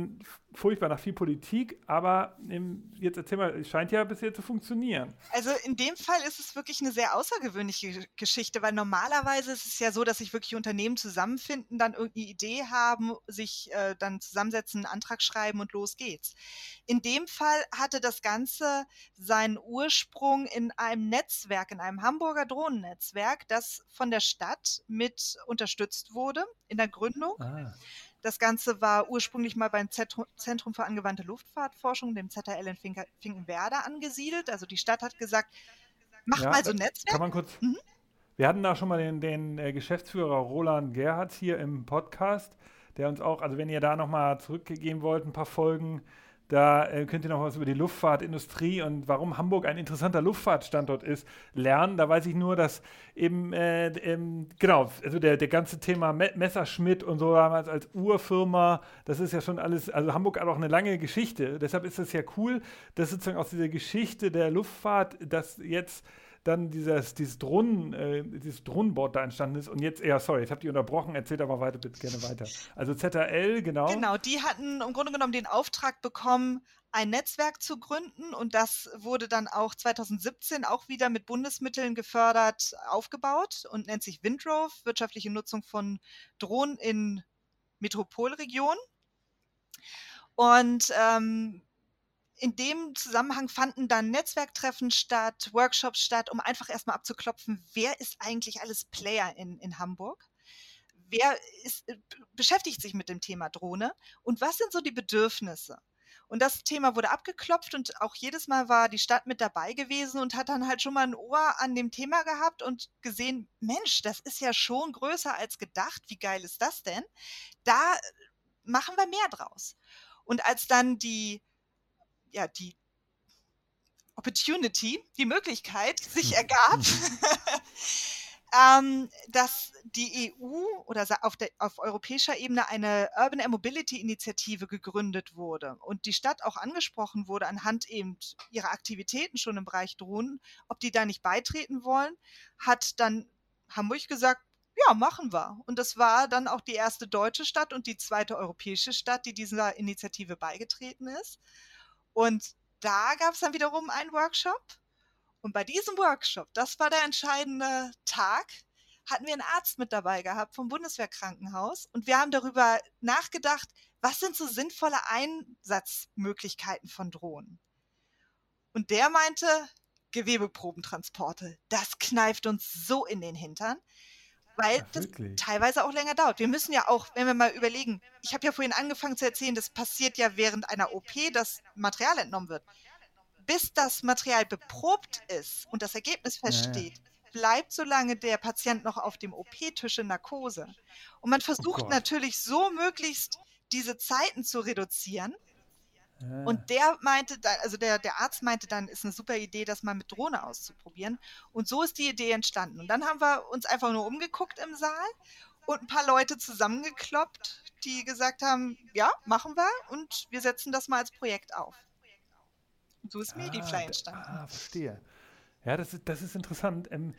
furchtbar nach viel Politik, aber im, jetzt erzähl mal, es scheint ja bisher zu funktionieren. Also in dem Fall ist es wirklich eine sehr außergewöhnliche Geschichte, weil normalerweise ist es ja so, dass sich wirklich Unternehmen zusammenfinden, dann irgendeine Idee haben, sich äh, dann zusammensetzen, einen Antrag schreiben und los geht's. In dem Fall hatte das Ganze seinen Ursprung in einem Netzwerk, in einem Hamburger Drohnennetzwerk, das von der Stadt mit unterstützt wurde in der Gründung. Ah. Das Ganze war ursprünglich mal beim Zentrum für angewandte Luftfahrtforschung, dem ZHL in Finkenwerder, angesiedelt. Also die Stadt hat gesagt, mach ja, mal so ein Netzwerk. Kann man kurz. Mhm. Wir hatten da schon mal den, den äh, Geschäftsführer Roland Gerhardt hier im Podcast, der uns auch, also wenn ihr da nochmal zurückgehen wollt, ein paar Folgen da äh, könnt ihr noch was über die Luftfahrtindustrie und warum Hamburg ein interessanter Luftfahrtstandort ist, lernen. Da weiß ich nur, dass eben, äh, ähm, genau, also der, der ganze Thema Me Messerschmidt und so damals als Urfirma, das ist ja schon alles, also Hamburg hat auch eine lange Geschichte. Deshalb ist es ja cool, dass sozusagen aus dieser Geschichte der Luftfahrt, dass jetzt dann dieses, dieses, Drohnen, äh, dieses Drohnenboard da entstanden ist. Und jetzt, ja, sorry, jetzt habt ihr unterbrochen, erzählt aber weiter, bitte gerne weiter. Also ZRL, genau. Genau, die hatten im Grunde genommen den Auftrag bekommen, ein Netzwerk zu gründen und das wurde dann auch 2017 auch wieder mit Bundesmitteln gefördert aufgebaut und nennt sich Windrove, wirtschaftliche Nutzung von Drohnen in Metropolregionen. Und ähm, in dem Zusammenhang fanden dann Netzwerktreffen statt, Workshops statt, um einfach erstmal abzuklopfen, wer ist eigentlich alles Player in, in Hamburg? Wer ist, äh, beschäftigt sich mit dem Thema Drohne? Und was sind so die Bedürfnisse? Und das Thema wurde abgeklopft und auch jedes Mal war die Stadt mit dabei gewesen und hat dann halt schon mal ein Ohr an dem Thema gehabt und gesehen, Mensch, das ist ja schon größer als gedacht. Wie geil ist das denn? Da machen wir mehr draus. Und als dann die ja, die Opportunity, die Möglichkeit sich hm. ergab, ähm, dass die EU oder auf, der, auf europäischer Ebene eine Urban Air Mobility Initiative gegründet wurde und die Stadt auch angesprochen wurde anhand eben ihrer Aktivitäten schon im Bereich Drohnen, ob die da nicht beitreten wollen, hat dann Hamburg gesagt, ja, machen wir. Und das war dann auch die erste deutsche Stadt und die zweite europäische Stadt, die dieser Initiative beigetreten ist. Und da gab es dann wiederum einen Workshop. Und bei diesem Workshop, das war der entscheidende Tag, hatten wir einen Arzt mit dabei gehabt vom Bundeswehrkrankenhaus. Und wir haben darüber nachgedacht, was sind so sinnvolle Einsatzmöglichkeiten von Drohnen. Und der meinte, Gewebeprobentransporte, das kneift uns so in den Hintern weil Ach, das teilweise auch länger dauert. Wir müssen ja auch, wenn wir mal überlegen, ich habe ja vorhin angefangen zu erzählen, das passiert ja während einer OP, dass Material entnommen wird. Bis das Material beprobt ist und das Ergebnis feststeht, ja, ja. bleibt, solange der Patient noch auf dem OP-Tisch in Narkose. Und man versucht oh natürlich so möglichst diese Zeiten zu reduzieren. Ja. Und der meinte dann, also der, der Arzt meinte dann, ist eine super Idee, das mal mit Drohne auszuprobieren. Und so ist die Idee entstanden. Und dann haben wir uns einfach nur umgeguckt im Saal und ein paar Leute zusammengekloppt, die gesagt haben, ja, machen wir und wir setzen das mal als Projekt auf. Und so ist ah, Medifly entstanden. Ah, verstehe. Ja, das ist, das ist interessant. Ähm,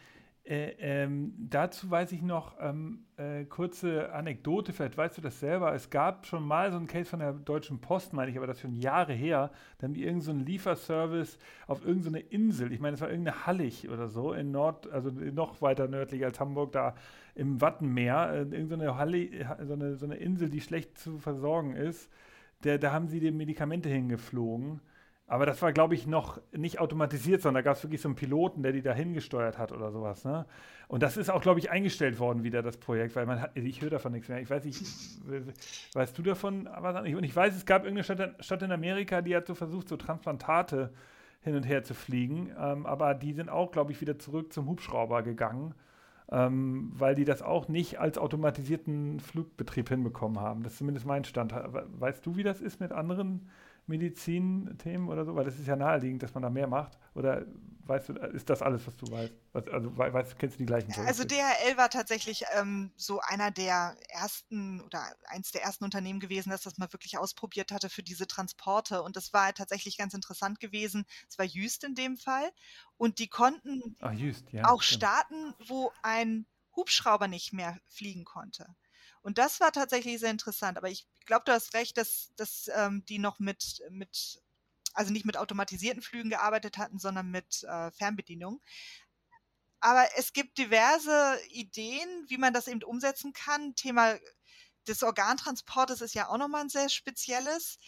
äh, ähm, dazu weiß ich noch ähm, äh, kurze Anekdote, vielleicht weißt du das selber. Es gab schon mal so einen Case von der Deutschen Post, meine ich, aber das schon Jahre her. Da haben die irgendeinen so Lieferservice auf irgendeine so Insel, ich meine, es war irgendeine Hallig oder so, in Nord, also noch weiter nördlich als Hamburg, da im Wattenmeer, äh, irgendeine so Hallig, so eine, so eine Insel, die schlecht zu versorgen ist. Der, da haben sie die Medikamente hingeflogen. Aber das war, glaube ich, noch nicht automatisiert, sondern da gab es wirklich so einen Piloten, der die da hingesteuert hat oder sowas. Ne? Und das ist auch, glaube ich, eingestellt worden wieder, das Projekt, weil man hat, ich höre davon nichts mehr. Ich weiß nicht, weißt du davon was? Und ich weiß, es gab irgendeine Stadt, Stadt in Amerika, die hat so versucht, so Transplantate hin und her zu fliegen. Ähm, aber die sind auch, glaube ich, wieder zurück zum Hubschrauber gegangen, ähm, weil die das auch nicht als automatisierten Flugbetrieb hinbekommen haben. Das ist zumindest mein Stand. Weißt du, wie das ist mit anderen Medizinthemen oder so? Weil das ist ja naheliegend, dass man da mehr macht. Oder weißt du, ist das alles, was du weißt? Also weißt, kennst du die gleichen Projekte? Also DHL war tatsächlich ähm, so einer der ersten oder eins der ersten Unternehmen gewesen, das das mal wirklich ausprobiert hatte für diese Transporte. Und das war tatsächlich ganz interessant gewesen. Es war Jüst in dem Fall. Und die konnten Ach, Just, ja, auch starten, wo ein Hubschrauber nicht mehr fliegen konnte. Und das war tatsächlich sehr interessant. Aber ich glaube, du hast recht, dass, dass ähm, die noch mit, mit, also nicht mit automatisierten Flügen gearbeitet hatten, sondern mit äh, Fernbedienung. Aber es gibt diverse Ideen, wie man das eben umsetzen kann. Thema des Organtransportes ist ja auch nochmal ein sehr spezielles.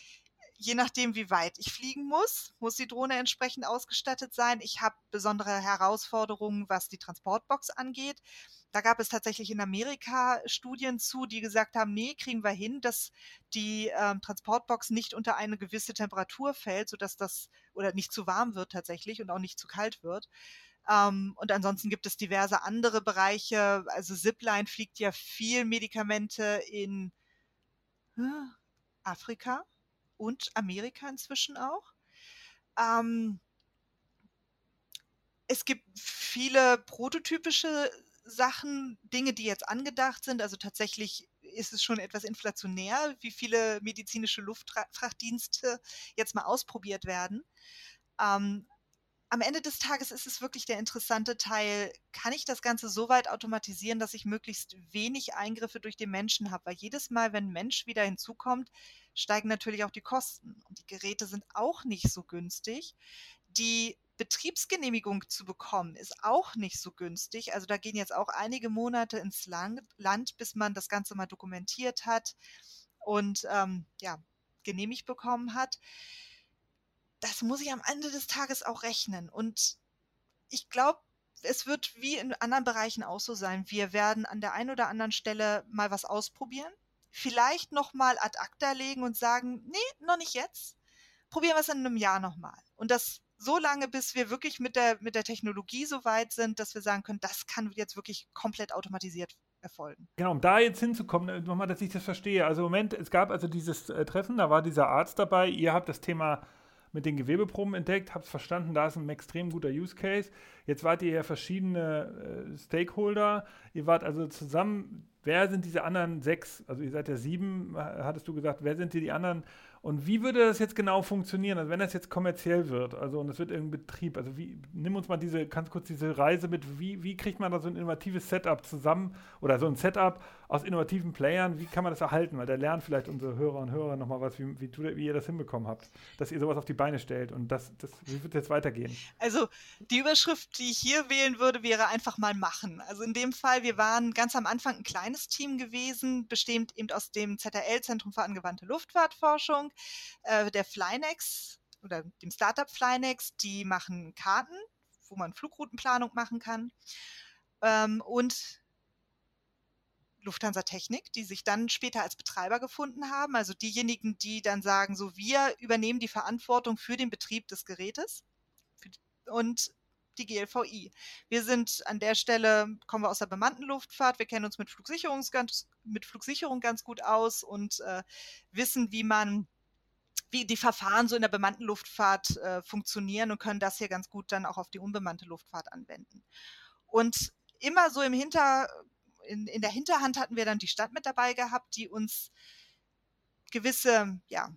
Je nachdem, wie weit ich fliegen muss, muss die Drohne entsprechend ausgestattet sein. Ich habe besondere Herausforderungen, was die Transportbox angeht. Da gab es tatsächlich in Amerika Studien zu, die gesagt haben, nee, kriegen wir hin, dass die ähm, Transportbox nicht unter eine gewisse Temperatur fällt, sodass das oder nicht zu warm wird tatsächlich und auch nicht zu kalt wird. Ähm, und ansonsten gibt es diverse andere Bereiche. Also Zipline fliegt ja viel Medikamente in äh, Afrika und Amerika inzwischen auch. Ähm, es gibt viele prototypische Sachen, Dinge, die jetzt angedacht sind. Also tatsächlich ist es schon etwas inflationär, wie viele medizinische Luftfrachtdienste jetzt mal ausprobiert werden. Ähm, am Ende des Tages ist es wirklich der interessante Teil, kann ich das Ganze so weit automatisieren, dass ich möglichst wenig Eingriffe durch den Menschen habe? Weil jedes Mal, wenn ein Mensch wieder hinzukommt, steigen natürlich auch die Kosten. Und die Geräte sind auch nicht so günstig. Die Betriebsgenehmigung zu bekommen, ist auch nicht so günstig. Also da gehen jetzt auch einige Monate ins Land, bis man das Ganze mal dokumentiert hat und ähm, ja, genehmigt bekommen hat. Das muss ich am Ende des Tages auch rechnen. Und ich glaube, es wird wie in anderen Bereichen auch so sein. Wir werden an der einen oder anderen Stelle mal was ausprobieren, vielleicht nochmal ad acta legen und sagen, nee, noch nicht jetzt. Probieren wir es in einem Jahr nochmal. Und das so lange, bis wir wirklich mit der, mit der Technologie so weit sind, dass wir sagen können, das kann jetzt wirklich komplett automatisiert erfolgen. Genau, um da jetzt hinzukommen, äh, nochmal, dass ich das verstehe. Also Moment, es gab also dieses äh, Treffen, da war dieser Arzt dabei, ihr habt das Thema mit den Gewebeproben entdeckt, habt verstanden, da ist ein extrem guter Use Case. Jetzt wart ihr ja verschiedene äh, Stakeholder, ihr wart also zusammen, wer sind diese anderen sechs, also ihr seid ja sieben, hattest du gesagt, wer sind die anderen und wie würde das jetzt genau funktionieren, also wenn das jetzt kommerziell wird, also und es wird irgendein Betrieb, also wie, nimm uns mal diese, ganz kurz diese Reise mit, wie, wie kriegt man da so ein innovatives Setup zusammen oder so ein Setup aus innovativen Playern, wie kann man das erhalten? Weil da lernen vielleicht unsere Hörer und Hörer nochmal was, wie, wie, wie ihr das hinbekommen habt, dass ihr sowas auf die Beine stellt und das, das wie wird es jetzt weitergehen? Also die Überschrift, die ich hier wählen würde, wäre einfach mal machen. Also in dem Fall, wir waren ganz am Anfang ein kleines Team gewesen, bestehend eben aus dem ZRL, Zentrum für angewandte Luftfahrtforschung, äh, der Flynex oder dem Startup Flynex, die machen Karten, wo man Flugroutenplanung machen kann. Ähm, und Lufthansa Technik, die sich dann später als Betreiber gefunden haben, also diejenigen, die dann sagen, so wir übernehmen die Verantwortung für den Betrieb des Gerätes. Und die GLVI. Wir sind an der Stelle, kommen wir aus der bemannten Luftfahrt, wir kennen uns mit, Flugsicherung ganz, mit Flugsicherung ganz gut aus und äh, wissen, wie man wie die Verfahren so in der bemannten Luftfahrt äh, funktionieren und können das hier ganz gut dann auch auf die unbemannte Luftfahrt anwenden. Und immer so im Hinter, in, in der Hinterhand hatten wir dann die Stadt mit dabei gehabt, die uns gewisse, ja,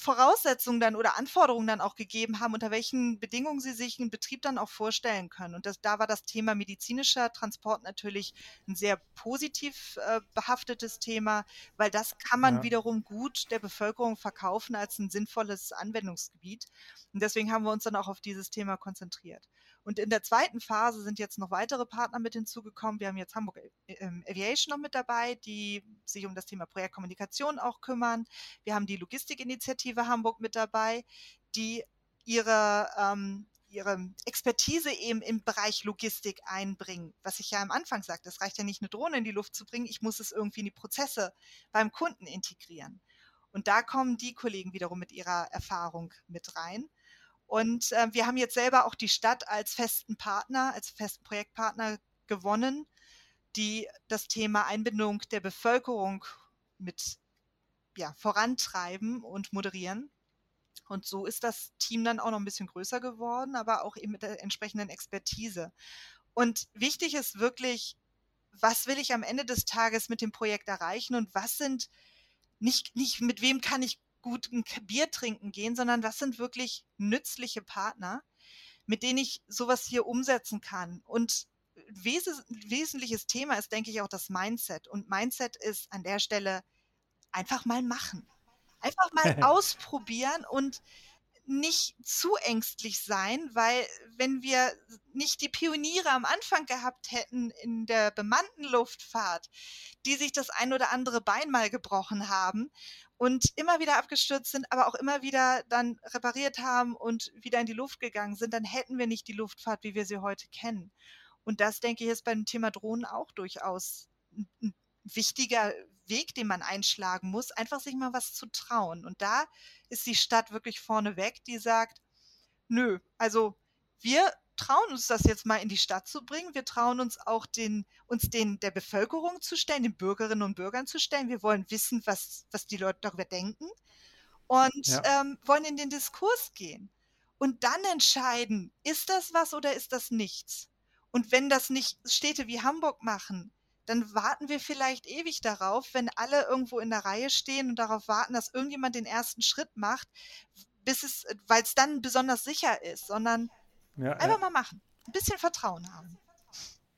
Voraussetzungen dann oder Anforderungen dann auch gegeben haben, unter welchen Bedingungen sie sich einen Betrieb dann auch vorstellen können. Und das, da war das Thema medizinischer Transport natürlich ein sehr positiv äh, behaftetes Thema, weil das kann man ja. wiederum gut der Bevölkerung verkaufen als ein sinnvolles Anwendungsgebiet. Und deswegen haben wir uns dann auch auf dieses Thema konzentriert. Und in der zweiten Phase sind jetzt noch weitere Partner mit hinzugekommen. Wir haben jetzt Hamburg ähm, Aviation noch mit dabei, die sich um das Thema Projektkommunikation auch kümmern. Wir haben die Logistikinitiative Hamburg mit dabei, die ihre ähm, ihre Expertise eben im Bereich Logistik einbringen. Was ich ja am Anfang sagte, es reicht ja nicht, eine Drohne in die Luft zu bringen, ich muss es irgendwie in die Prozesse beim Kunden integrieren. Und da kommen die Kollegen wiederum mit ihrer Erfahrung mit rein. Und äh, wir haben jetzt selber auch die Stadt als festen Partner, als festen Projektpartner gewonnen, die das Thema Einbindung der Bevölkerung mit ja, vorantreiben und moderieren. Und so ist das Team dann auch noch ein bisschen größer geworden, aber auch eben mit der entsprechenden Expertise. Und wichtig ist wirklich, was will ich am Ende des Tages mit dem Projekt erreichen und was sind nicht, nicht mit wem kann ich gut ein Bier trinken gehen, sondern was sind wirklich nützliche Partner, mit denen ich sowas hier umsetzen kann. Und wes wesentliches Thema ist, denke ich, auch das Mindset. Und Mindset ist an der Stelle einfach mal machen. Einfach mal ausprobieren und nicht zu ängstlich sein, weil wenn wir nicht die Pioniere am Anfang gehabt hätten in der bemannten Luftfahrt, die sich das ein oder andere Bein mal gebrochen haben und immer wieder abgestürzt sind, aber auch immer wieder dann repariert haben und wieder in die Luft gegangen sind, dann hätten wir nicht die Luftfahrt, wie wir sie heute kennen. Und das, denke ich, ist beim Thema Drohnen auch durchaus ein wichtiger Weg, den man einschlagen muss, einfach sich mal was zu trauen. Und da ist die Stadt wirklich vorneweg, die sagt, nö, also wir trauen uns das jetzt mal in die Stadt zu bringen. Wir trauen uns auch den, uns den der Bevölkerung zu stellen, den Bürgerinnen und Bürgern zu stellen. Wir wollen wissen, was, was die Leute darüber denken und ja. ähm, wollen in den Diskurs gehen. Und dann entscheiden, ist das was oder ist das nichts? Und wenn das nicht Städte wie Hamburg machen, dann warten wir vielleicht ewig darauf, wenn alle irgendwo in der Reihe stehen und darauf warten, dass irgendjemand den ersten Schritt macht, bis es, weil es dann besonders sicher ist, sondern ja, einfach ja. mal machen. Ein bisschen Vertrauen haben.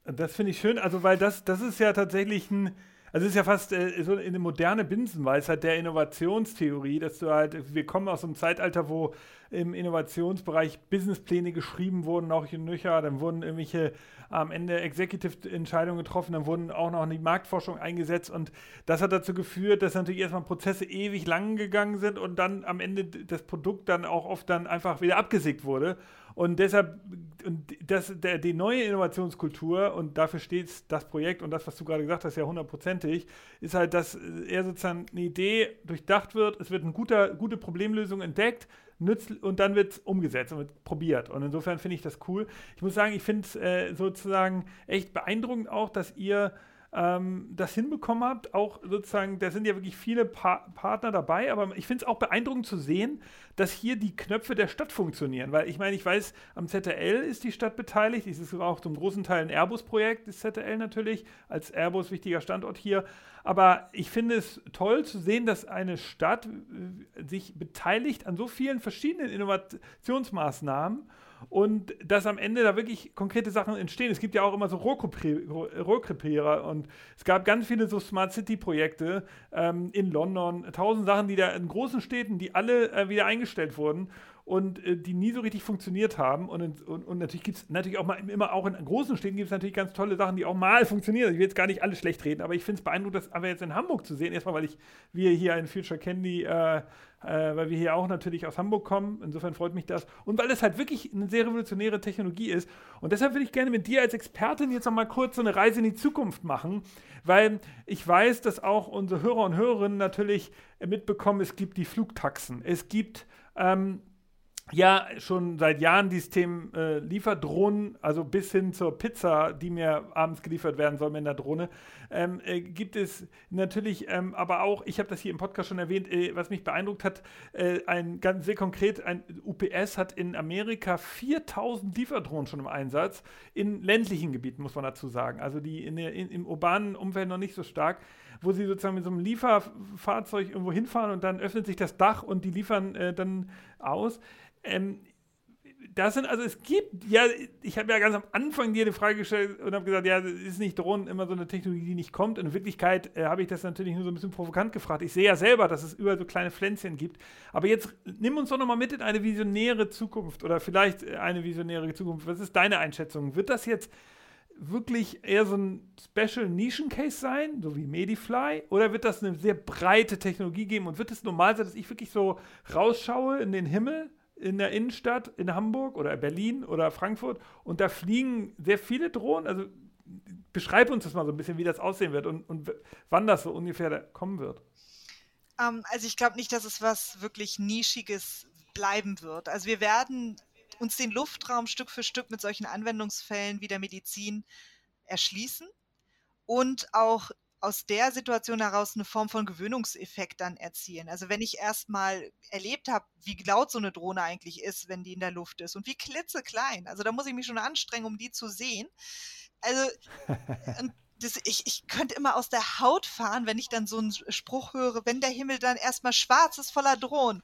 Das finde ich schön, also weil das, das ist ja tatsächlich ein, also es ist ja fast äh, so eine moderne Binsenweisheit der Innovationstheorie, dass du halt, wir kommen aus einem Zeitalter, wo im Innovationsbereich Businesspläne geschrieben wurden, auch in nöcher, dann wurden irgendwelche am Ende Executive-Entscheidungen getroffen, dann wurden auch noch in die Marktforschung eingesetzt und das hat dazu geführt, dass natürlich erstmal Prozesse ewig lang gegangen sind und dann am Ende das Produkt dann auch oft dann einfach wieder abgesägt wurde. Und deshalb, und das, der, die neue Innovationskultur, und dafür steht das Projekt und das, was du gerade gesagt hast, ja hundertprozentig, ist halt, dass eher sozusagen eine Idee durchdacht wird, es wird eine gute Problemlösung entdeckt, nützt, und dann wird es umgesetzt und wird probiert. Und insofern finde ich das cool. Ich muss sagen, ich finde es äh, sozusagen echt beeindruckend auch, dass ihr ähm, das hinbekommen habt. Auch sozusagen, da sind ja wirklich viele pa Partner dabei, aber ich finde es auch beeindruckend zu sehen, dass hier die Knöpfe der Stadt funktionieren. Weil ich meine, ich weiß, am ZTL ist die Stadt beteiligt. Es ist auch zum großen Teil ein Airbus-Projekt, das ZTL natürlich, als Airbus wichtiger Standort hier. Aber ich finde es toll zu sehen, dass eine Stadt äh, sich beteiligt an so vielen verschiedenen Innovationsmaßnahmen und dass am Ende da wirklich konkrete Sachen entstehen. Es gibt ja auch immer so Rohrkrepierer und es gab ganz viele so Smart City Projekte ähm, in London, tausend Sachen, die da in großen Städten, die alle äh, wieder eingestellt wurden und äh, die nie so richtig funktioniert haben. Und, und, und natürlich gibt es natürlich auch mal immer auch in großen Städten gibt es natürlich ganz tolle Sachen, die auch mal funktionieren. Ich will jetzt gar nicht alles schlecht reden, aber ich finde es beeindruckend, das aber jetzt in Hamburg zu sehen. Erstmal, weil ich wir hier in Future Candy, äh, äh, weil wir hier auch natürlich aus Hamburg kommen. Insofern freut mich das. Und weil es halt wirklich eine sehr revolutionäre Technologie ist. Und deshalb würde ich gerne mit dir als Expertin jetzt noch mal kurz so eine Reise in die Zukunft machen, weil ich weiß, dass auch unsere Hörer und Hörerinnen natürlich mitbekommen, es gibt die Flugtaxen. Es gibt ähm, ja schon seit Jahren dieses Thema äh, Lieferdrohnen, also bis hin zur Pizza, die mir abends geliefert werden soll mit einer Drohne, ähm, äh, gibt es natürlich ähm, aber auch, ich habe das hier im Podcast schon erwähnt, äh, was mich beeindruckt hat, äh, ein ganz sehr konkret, ein UPS hat in Amerika 4000 Lieferdrohnen schon im Einsatz, in ländlichen Gebieten, muss man dazu sagen, also die in der, in, im urbanen Umfeld noch nicht so stark wo sie sozusagen mit so einem Lieferfahrzeug irgendwo hinfahren und dann öffnet sich das Dach und die liefern äh, dann aus. Ähm, das sind, also es gibt, ja, ich habe ja ganz am Anfang dir eine Frage gestellt und habe gesagt, ja, ist nicht Drohnen immer so eine Technologie, die nicht kommt. in Wirklichkeit äh, habe ich das natürlich nur so ein bisschen provokant gefragt. Ich sehe ja selber, dass es überall so kleine Pflänzchen gibt. Aber jetzt nimm uns doch nochmal mit in eine visionäre Zukunft oder vielleicht eine visionäre Zukunft. Was ist deine Einschätzung? Wird das jetzt wirklich eher so ein Special Nischen Case sein, so wie Medifly, oder wird das eine sehr breite Technologie geben und wird es normal sein, dass ich wirklich so rausschaue in den Himmel? in der Innenstadt in Hamburg oder Berlin oder Frankfurt und da fliegen sehr viele Drohnen. Also beschreib uns das mal so ein bisschen, wie das aussehen wird und, und wann das so ungefähr kommen wird. Ähm, also ich glaube nicht, dass es was wirklich Nischiges bleiben wird. Also wir werden uns den Luftraum Stück für Stück mit solchen Anwendungsfällen wie der Medizin erschließen und auch aus der Situation heraus eine Form von Gewöhnungseffekt dann erzielen. Also wenn ich erstmal erlebt habe, wie laut so eine Drohne eigentlich ist, wenn die in der Luft ist und wie klitzeklein. Also da muss ich mich schon anstrengen, um die zu sehen. Also das, ich, ich könnte immer aus der Haut fahren, wenn ich dann so einen Spruch höre, wenn der Himmel dann erstmal schwarz ist voller Drohnen.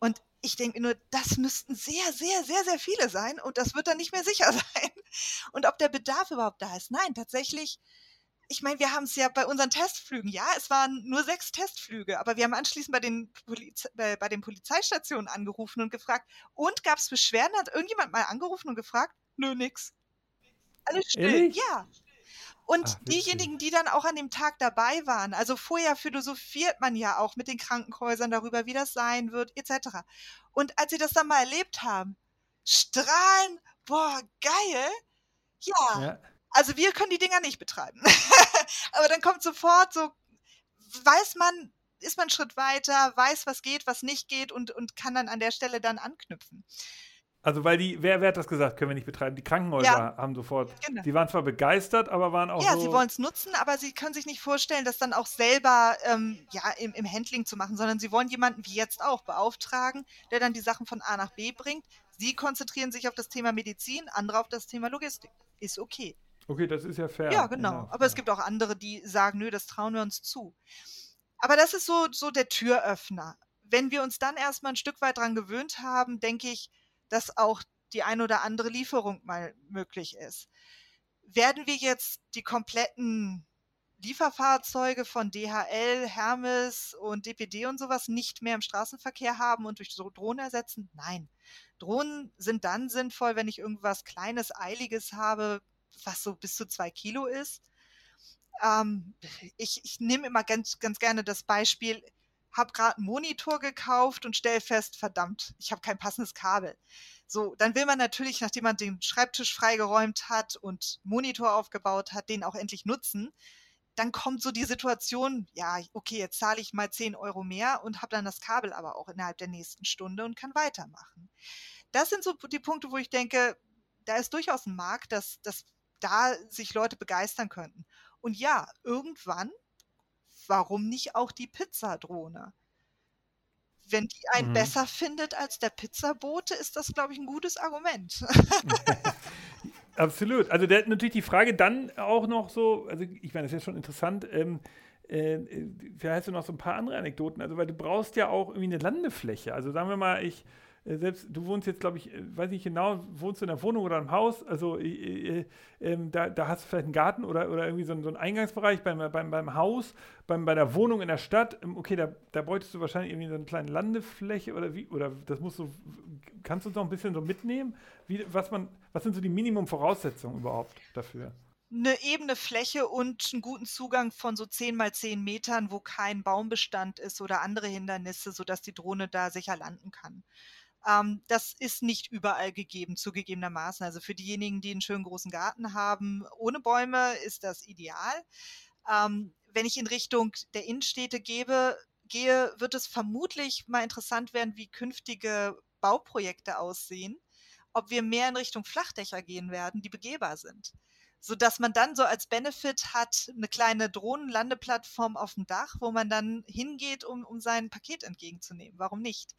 Und ich denke nur, das müssten sehr, sehr, sehr, sehr viele sein und das wird dann nicht mehr sicher sein. Und ob der Bedarf überhaupt da ist. Nein, tatsächlich ich meine, wir haben es ja bei unseren Testflügen, ja, es waren nur sechs Testflüge, aber wir haben anschließend bei den, Poliz bei, bei den Polizeistationen angerufen und gefragt, und gab es Beschwerden? Hat irgendjemand mal angerufen und gefragt? Nö, nix. Alles still. Ehrlich? Ja. Und Ach, diejenigen, die dann auch an dem Tag dabei waren, also vorher philosophiert man ja auch mit den Krankenhäusern darüber, wie das sein wird, etc. Und als sie das dann mal erlebt haben, strahlen, boah, geil, ja. ja also wir können die Dinger nicht betreiben. Aber dann kommt sofort so, weiß man, ist man einen Schritt weiter, weiß, was geht, was nicht geht und, und kann dann an der Stelle dann anknüpfen. Also, weil die, wer, wer hat das gesagt, können wir nicht betreiben? Die Krankenhäuser ja, haben sofort, genau. die waren zwar begeistert, aber waren auch Ja, so sie wollen es nutzen, aber sie können sich nicht vorstellen, das dann auch selber ähm, ja, im, im Handling zu machen, sondern sie wollen jemanden wie jetzt auch beauftragen, der dann die Sachen von A nach B bringt. Sie konzentrieren sich auf das Thema Medizin, andere auf das Thema Logistik. Ist okay. Okay, das ist ja fair. Ja, genau. Ja, Aber es gibt auch andere, die sagen, nö, das trauen wir uns zu. Aber das ist so, so der Türöffner. Wenn wir uns dann erstmal ein Stück weit dran gewöhnt haben, denke ich, dass auch die ein oder andere Lieferung mal möglich ist. Werden wir jetzt die kompletten Lieferfahrzeuge von DHL, Hermes und DPD und sowas nicht mehr im Straßenverkehr haben und durch Drohnen ersetzen? Nein. Drohnen sind dann sinnvoll, wenn ich irgendwas Kleines, Eiliges habe, was so bis zu zwei Kilo ist. Ähm, ich, ich nehme immer ganz, ganz gerne das Beispiel, habe gerade einen Monitor gekauft und stelle fest, verdammt, ich habe kein passendes Kabel. So, dann will man natürlich, nachdem man den Schreibtisch freigeräumt hat und Monitor aufgebaut hat, den auch endlich nutzen. Dann kommt so die Situation, ja, okay, jetzt zahle ich mal 10 Euro mehr und habe dann das Kabel aber auch innerhalb der nächsten Stunde und kann weitermachen. Das sind so die Punkte, wo ich denke, da ist durchaus ein Markt, dass, dass da sich Leute begeistern könnten. Und ja, irgendwann, warum nicht auch die Pizzadrohne? Wenn die einen mhm. besser findet als der Pizzabote, ist das, glaube ich, ein gutes Argument. Absolut. Also der, natürlich die Frage dann auch noch so, also ich meine, das ist ja schon interessant, ähm, äh, vielleicht hast du noch so ein paar andere Anekdoten, also weil du brauchst ja auch irgendwie eine Landefläche. Also sagen wir mal, ich äh, selbst du wohnst jetzt, glaube ich, äh, weiß nicht genau, wohnst du in der Wohnung oder im Haus, also äh, äh, da, da, hast du vielleicht einen Garten oder, oder irgendwie so, einen, so einen Eingangsbereich beim, beim, beim Haus, beim, bei der Wohnung in der Stadt. Ähm, okay, da, da bräuchtest du wahrscheinlich irgendwie so eine kleine Landefläche oder wie, oder das musst du, kannst du uns noch ein bisschen so mitnehmen? Wie, was, man, was sind so die Minimumvoraussetzungen überhaupt dafür? eine ebene Fläche und einen guten Zugang von so 10 mal 10 Metern, wo kein Baumbestand ist oder andere Hindernisse, sodass die Drohne da sicher landen kann. Ähm, das ist nicht überall gegeben, zugegebenermaßen. Also für diejenigen, die einen schönen großen Garten haben, ohne Bäume ist das ideal. Ähm, wenn ich in Richtung der Innenstädte gebe, gehe, wird es vermutlich mal interessant werden, wie künftige Bauprojekte aussehen, ob wir mehr in Richtung Flachdächer gehen werden, die begehbar sind. Sodass man dann so als Benefit hat, eine kleine Drohnenlandeplattform auf dem Dach, wo man dann hingeht, um, um sein Paket entgegenzunehmen. Warum nicht?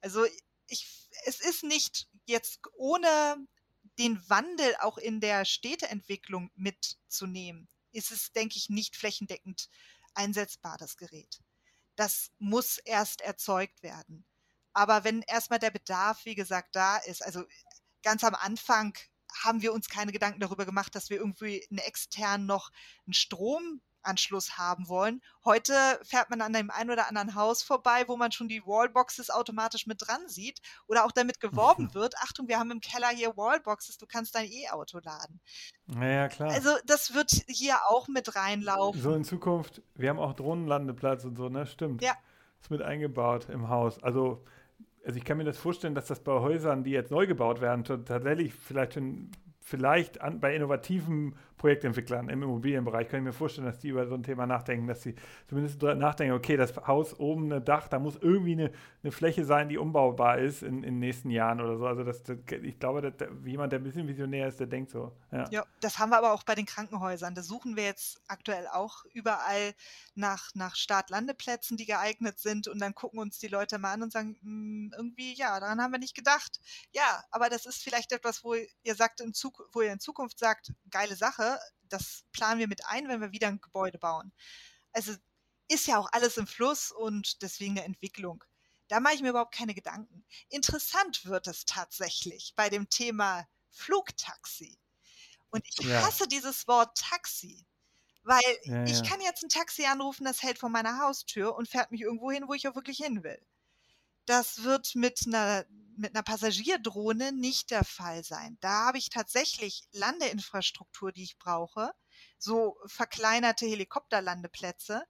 Also ich, es ist nicht jetzt ohne den Wandel auch in der Städteentwicklung mitzunehmen, ist es, denke ich, nicht flächendeckend einsetzbar, das Gerät. Das muss erst erzeugt werden. Aber wenn erstmal der Bedarf, wie gesagt, da ist, also ganz am Anfang haben wir uns keine Gedanken darüber gemacht, dass wir irgendwie einen extern noch einen Stromanschluss haben wollen. Heute fährt man an einem ein oder anderen Haus vorbei, wo man schon die Wallboxes automatisch mit dran sieht oder auch damit geworben wird. Achtung, wir haben im Keller hier Wallboxes, du kannst dein E-Auto laden. Naja, klar. Also das wird hier auch mit reinlaufen. So in Zukunft, wir haben auch Drohnenlandeplatz und so, ne? Stimmt. Ja. Ist mit eingebaut im Haus. Also also ich kann mir das vorstellen, dass das bei Häusern, die jetzt neu gebaut werden, tatsächlich vielleicht schon vielleicht an, bei innovativen Projektentwicklern im Immobilienbereich kann ich mir vorstellen, dass die über so ein Thema nachdenken, dass sie zumindest nachdenken, okay, das Haus oben, ein Dach, da muss irgendwie eine, eine Fläche sein, die umbaubar ist in, den nächsten Jahren oder so. Also das, das ich glaube, dass, jemand, der ein bisschen visionär ist, der denkt so. Ja. ja, das haben wir aber auch bei den Krankenhäusern. Da suchen wir jetzt aktuell auch überall nach, nach Start-Landeplätzen, die geeignet sind und dann gucken uns die Leute mal an und sagen, hm, irgendwie, ja, daran haben wir nicht gedacht. Ja, aber das ist vielleicht etwas, wo ihr sagt, in wo ihr in Zukunft sagt, geile Sache, das planen wir mit ein, wenn wir wieder ein Gebäude bauen. Also ist ja auch alles im Fluss und deswegen eine Entwicklung. Da mache ich mir überhaupt keine Gedanken. Interessant wird es tatsächlich bei dem Thema Flugtaxi. Und ich ja. hasse dieses Wort Taxi, weil ja, ich kann jetzt ein Taxi anrufen, das hält vor meiner Haustür und fährt mich irgendwo hin, wo ich auch wirklich hin will. Das wird mit einer mit einer Passagierdrohne nicht der Fall sein. Da habe ich tatsächlich Landeinfrastruktur, die ich brauche, so verkleinerte Helikopterlandeplätze,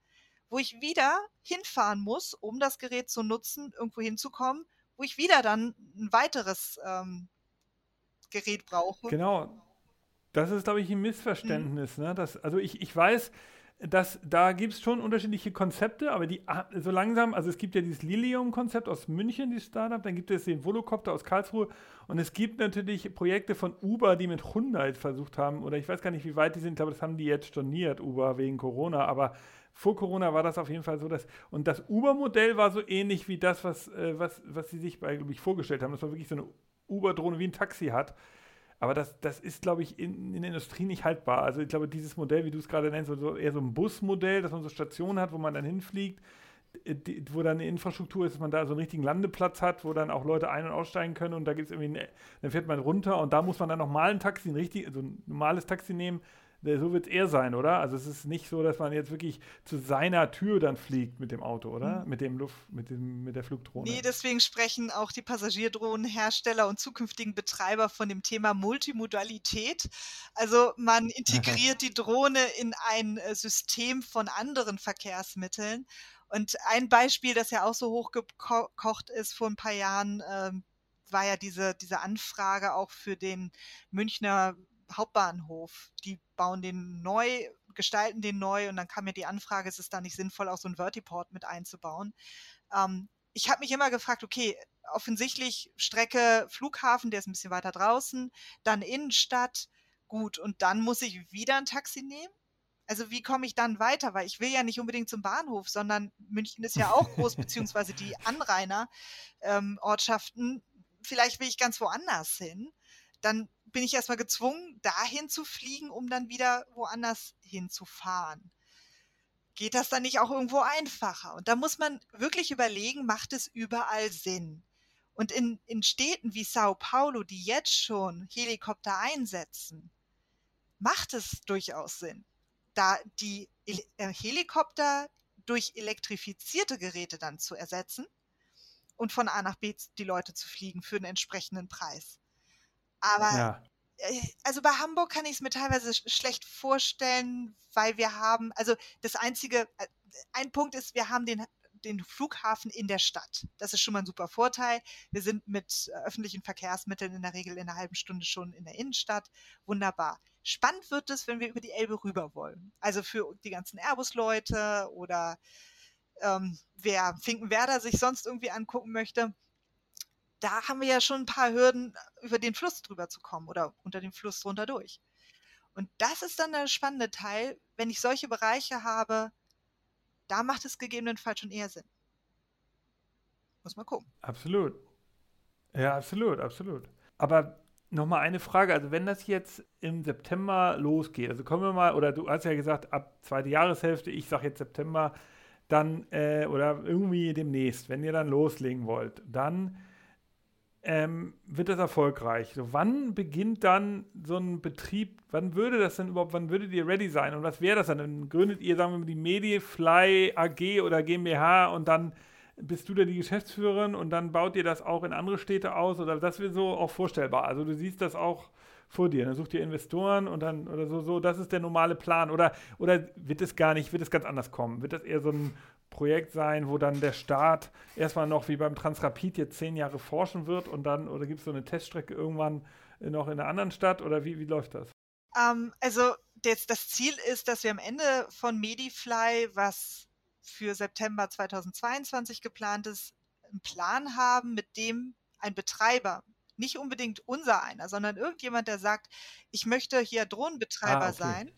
wo ich wieder hinfahren muss, um das Gerät zu nutzen, irgendwo hinzukommen, wo ich wieder dann ein weiteres ähm, Gerät brauche. Genau. Das ist, glaube ich, ein Missverständnis. Mhm. Ne? Das, also ich, ich weiß, das, da gibt es schon unterschiedliche Konzepte, aber die ah, so langsam, also es gibt ja dieses Lilium-Konzept aus München, dieses Startup, dann gibt es den Volocopter aus Karlsruhe und es gibt natürlich Projekte von Uber, die mit Hyundai versucht haben, oder ich weiß gar nicht, wie weit die sind, aber das haben die jetzt storniert, Uber wegen Corona, aber vor Corona war das auf jeden Fall so, dass, und das Uber-Modell war so ähnlich wie das, was, äh, was, was sie sich bei, glaube ich, vorgestellt haben. Das war wirklich so eine Uber-Drohne wie ein Taxi hat aber das, das ist, glaube ich, in, in, der Industrie nicht haltbar. Also ich glaube, dieses Modell, wie du es gerade nennst, so eher so ein Busmodell, dass man so Stationen hat, wo man dann hinfliegt, die, wo dann eine Infrastruktur ist, dass man da so einen richtigen Landeplatz hat, wo dann auch Leute ein- und aussteigen können und da gibt es irgendwie, ein, dann fährt man runter und da muss man dann nochmal ein Taxi, ein richtig, also ein normales Taxi nehmen, so wird es eher sein, oder? Also es ist nicht so, dass man jetzt wirklich zu seiner Tür dann fliegt mit dem Auto, oder? Mhm. Mit dem Luft, mit dem, mit der Flugdrohne. Nee, deswegen sprechen auch die Passagierdrohnenhersteller und zukünftigen Betreiber von dem Thema Multimodalität. Also man integriert die Drohne in ein äh, System von anderen Verkehrsmitteln. Und ein Beispiel, das ja auch so hochgekocht ist vor ein paar Jahren, ähm, war ja diese, diese Anfrage auch für den Münchner Hauptbahnhof. Die bauen den neu, gestalten den neu und dann kam mir die Anfrage, ist es da nicht sinnvoll, auch so ein Vertiport mit einzubauen. Ähm, ich habe mich immer gefragt, okay, offensichtlich Strecke Flughafen, der ist ein bisschen weiter draußen, dann Innenstadt, gut, und dann muss ich wieder ein Taxi nehmen? Also wie komme ich dann weiter? Weil ich will ja nicht unbedingt zum Bahnhof, sondern München ist ja auch groß, beziehungsweise die Anrainerortschaften. Ähm, Vielleicht will ich ganz woanders hin. Dann bin ich erstmal gezwungen, dahin zu fliegen, um dann wieder woanders hinzufahren. Geht das dann nicht auch irgendwo einfacher? Und da muss man wirklich überlegen, macht es überall Sinn? Und in, in Städten wie Sao Paulo, die jetzt schon Helikopter einsetzen, macht es durchaus Sinn, da die äh, Helikopter durch elektrifizierte Geräte dann zu ersetzen und von A nach B die Leute zu fliegen für einen entsprechenden Preis. Aber ja. Äh, also bei Hamburg kann ich es mir teilweise schlecht vorstellen, weil wir haben, also das einzige, äh, ein Punkt ist, wir haben den den Flughafen in der Stadt. Das ist schon mal ein super Vorteil. Wir sind mit äh, öffentlichen Verkehrsmitteln in der Regel in einer halben Stunde schon in der Innenstadt. Wunderbar. Spannend wird es, wenn wir über die Elbe rüber wollen. Also für die ganzen Airbus-Leute oder ähm, wer Finkenwerder sich sonst irgendwie angucken möchte da haben wir ja schon ein paar Hürden, über den Fluss drüber zu kommen oder unter dem Fluss drunter durch. Und das ist dann der spannende Teil, wenn ich solche Bereiche habe, da macht es gegebenenfalls schon eher Sinn. Muss man gucken. Absolut. Ja, absolut, absolut. Aber nochmal eine Frage. Also, wenn das jetzt im September losgeht, also kommen wir mal, oder du hast ja gesagt, ab zweite Jahreshälfte, ich sage jetzt September, dann, äh, oder irgendwie demnächst, wenn ihr dann loslegen wollt, dann ähm, wird das erfolgreich. So, wann beginnt dann so ein Betrieb, wann würde das denn überhaupt, wann würdet ihr ready sein und was wäre das dann? Dann gründet ihr, sagen wir mal, die Medifly AG oder GmbH und dann bist du da die Geschäftsführerin und dann baut ihr das auch in andere Städte aus oder das wäre so auch vorstellbar. Also du siehst das auch vor dir, dann sucht ihr Investoren und dann oder so, so, das ist der normale Plan. Oder, oder wird es gar nicht, wird es ganz anders kommen? Wird das eher so ein Projekt sein, wo dann der Staat erstmal noch wie beim Transrapid jetzt zehn Jahre forschen wird und dann, oder gibt es so eine Teststrecke irgendwann noch in einer anderen Stadt oder wie, wie läuft das? Um, ähm, also das, das Ziel ist, dass wir am Ende von Medifly, was für September 2022 geplant ist, einen Plan haben, mit dem ein Betreiber, nicht unbedingt unser einer, sondern irgendjemand, der sagt, ich möchte hier Drohnenbetreiber ah, okay. sein,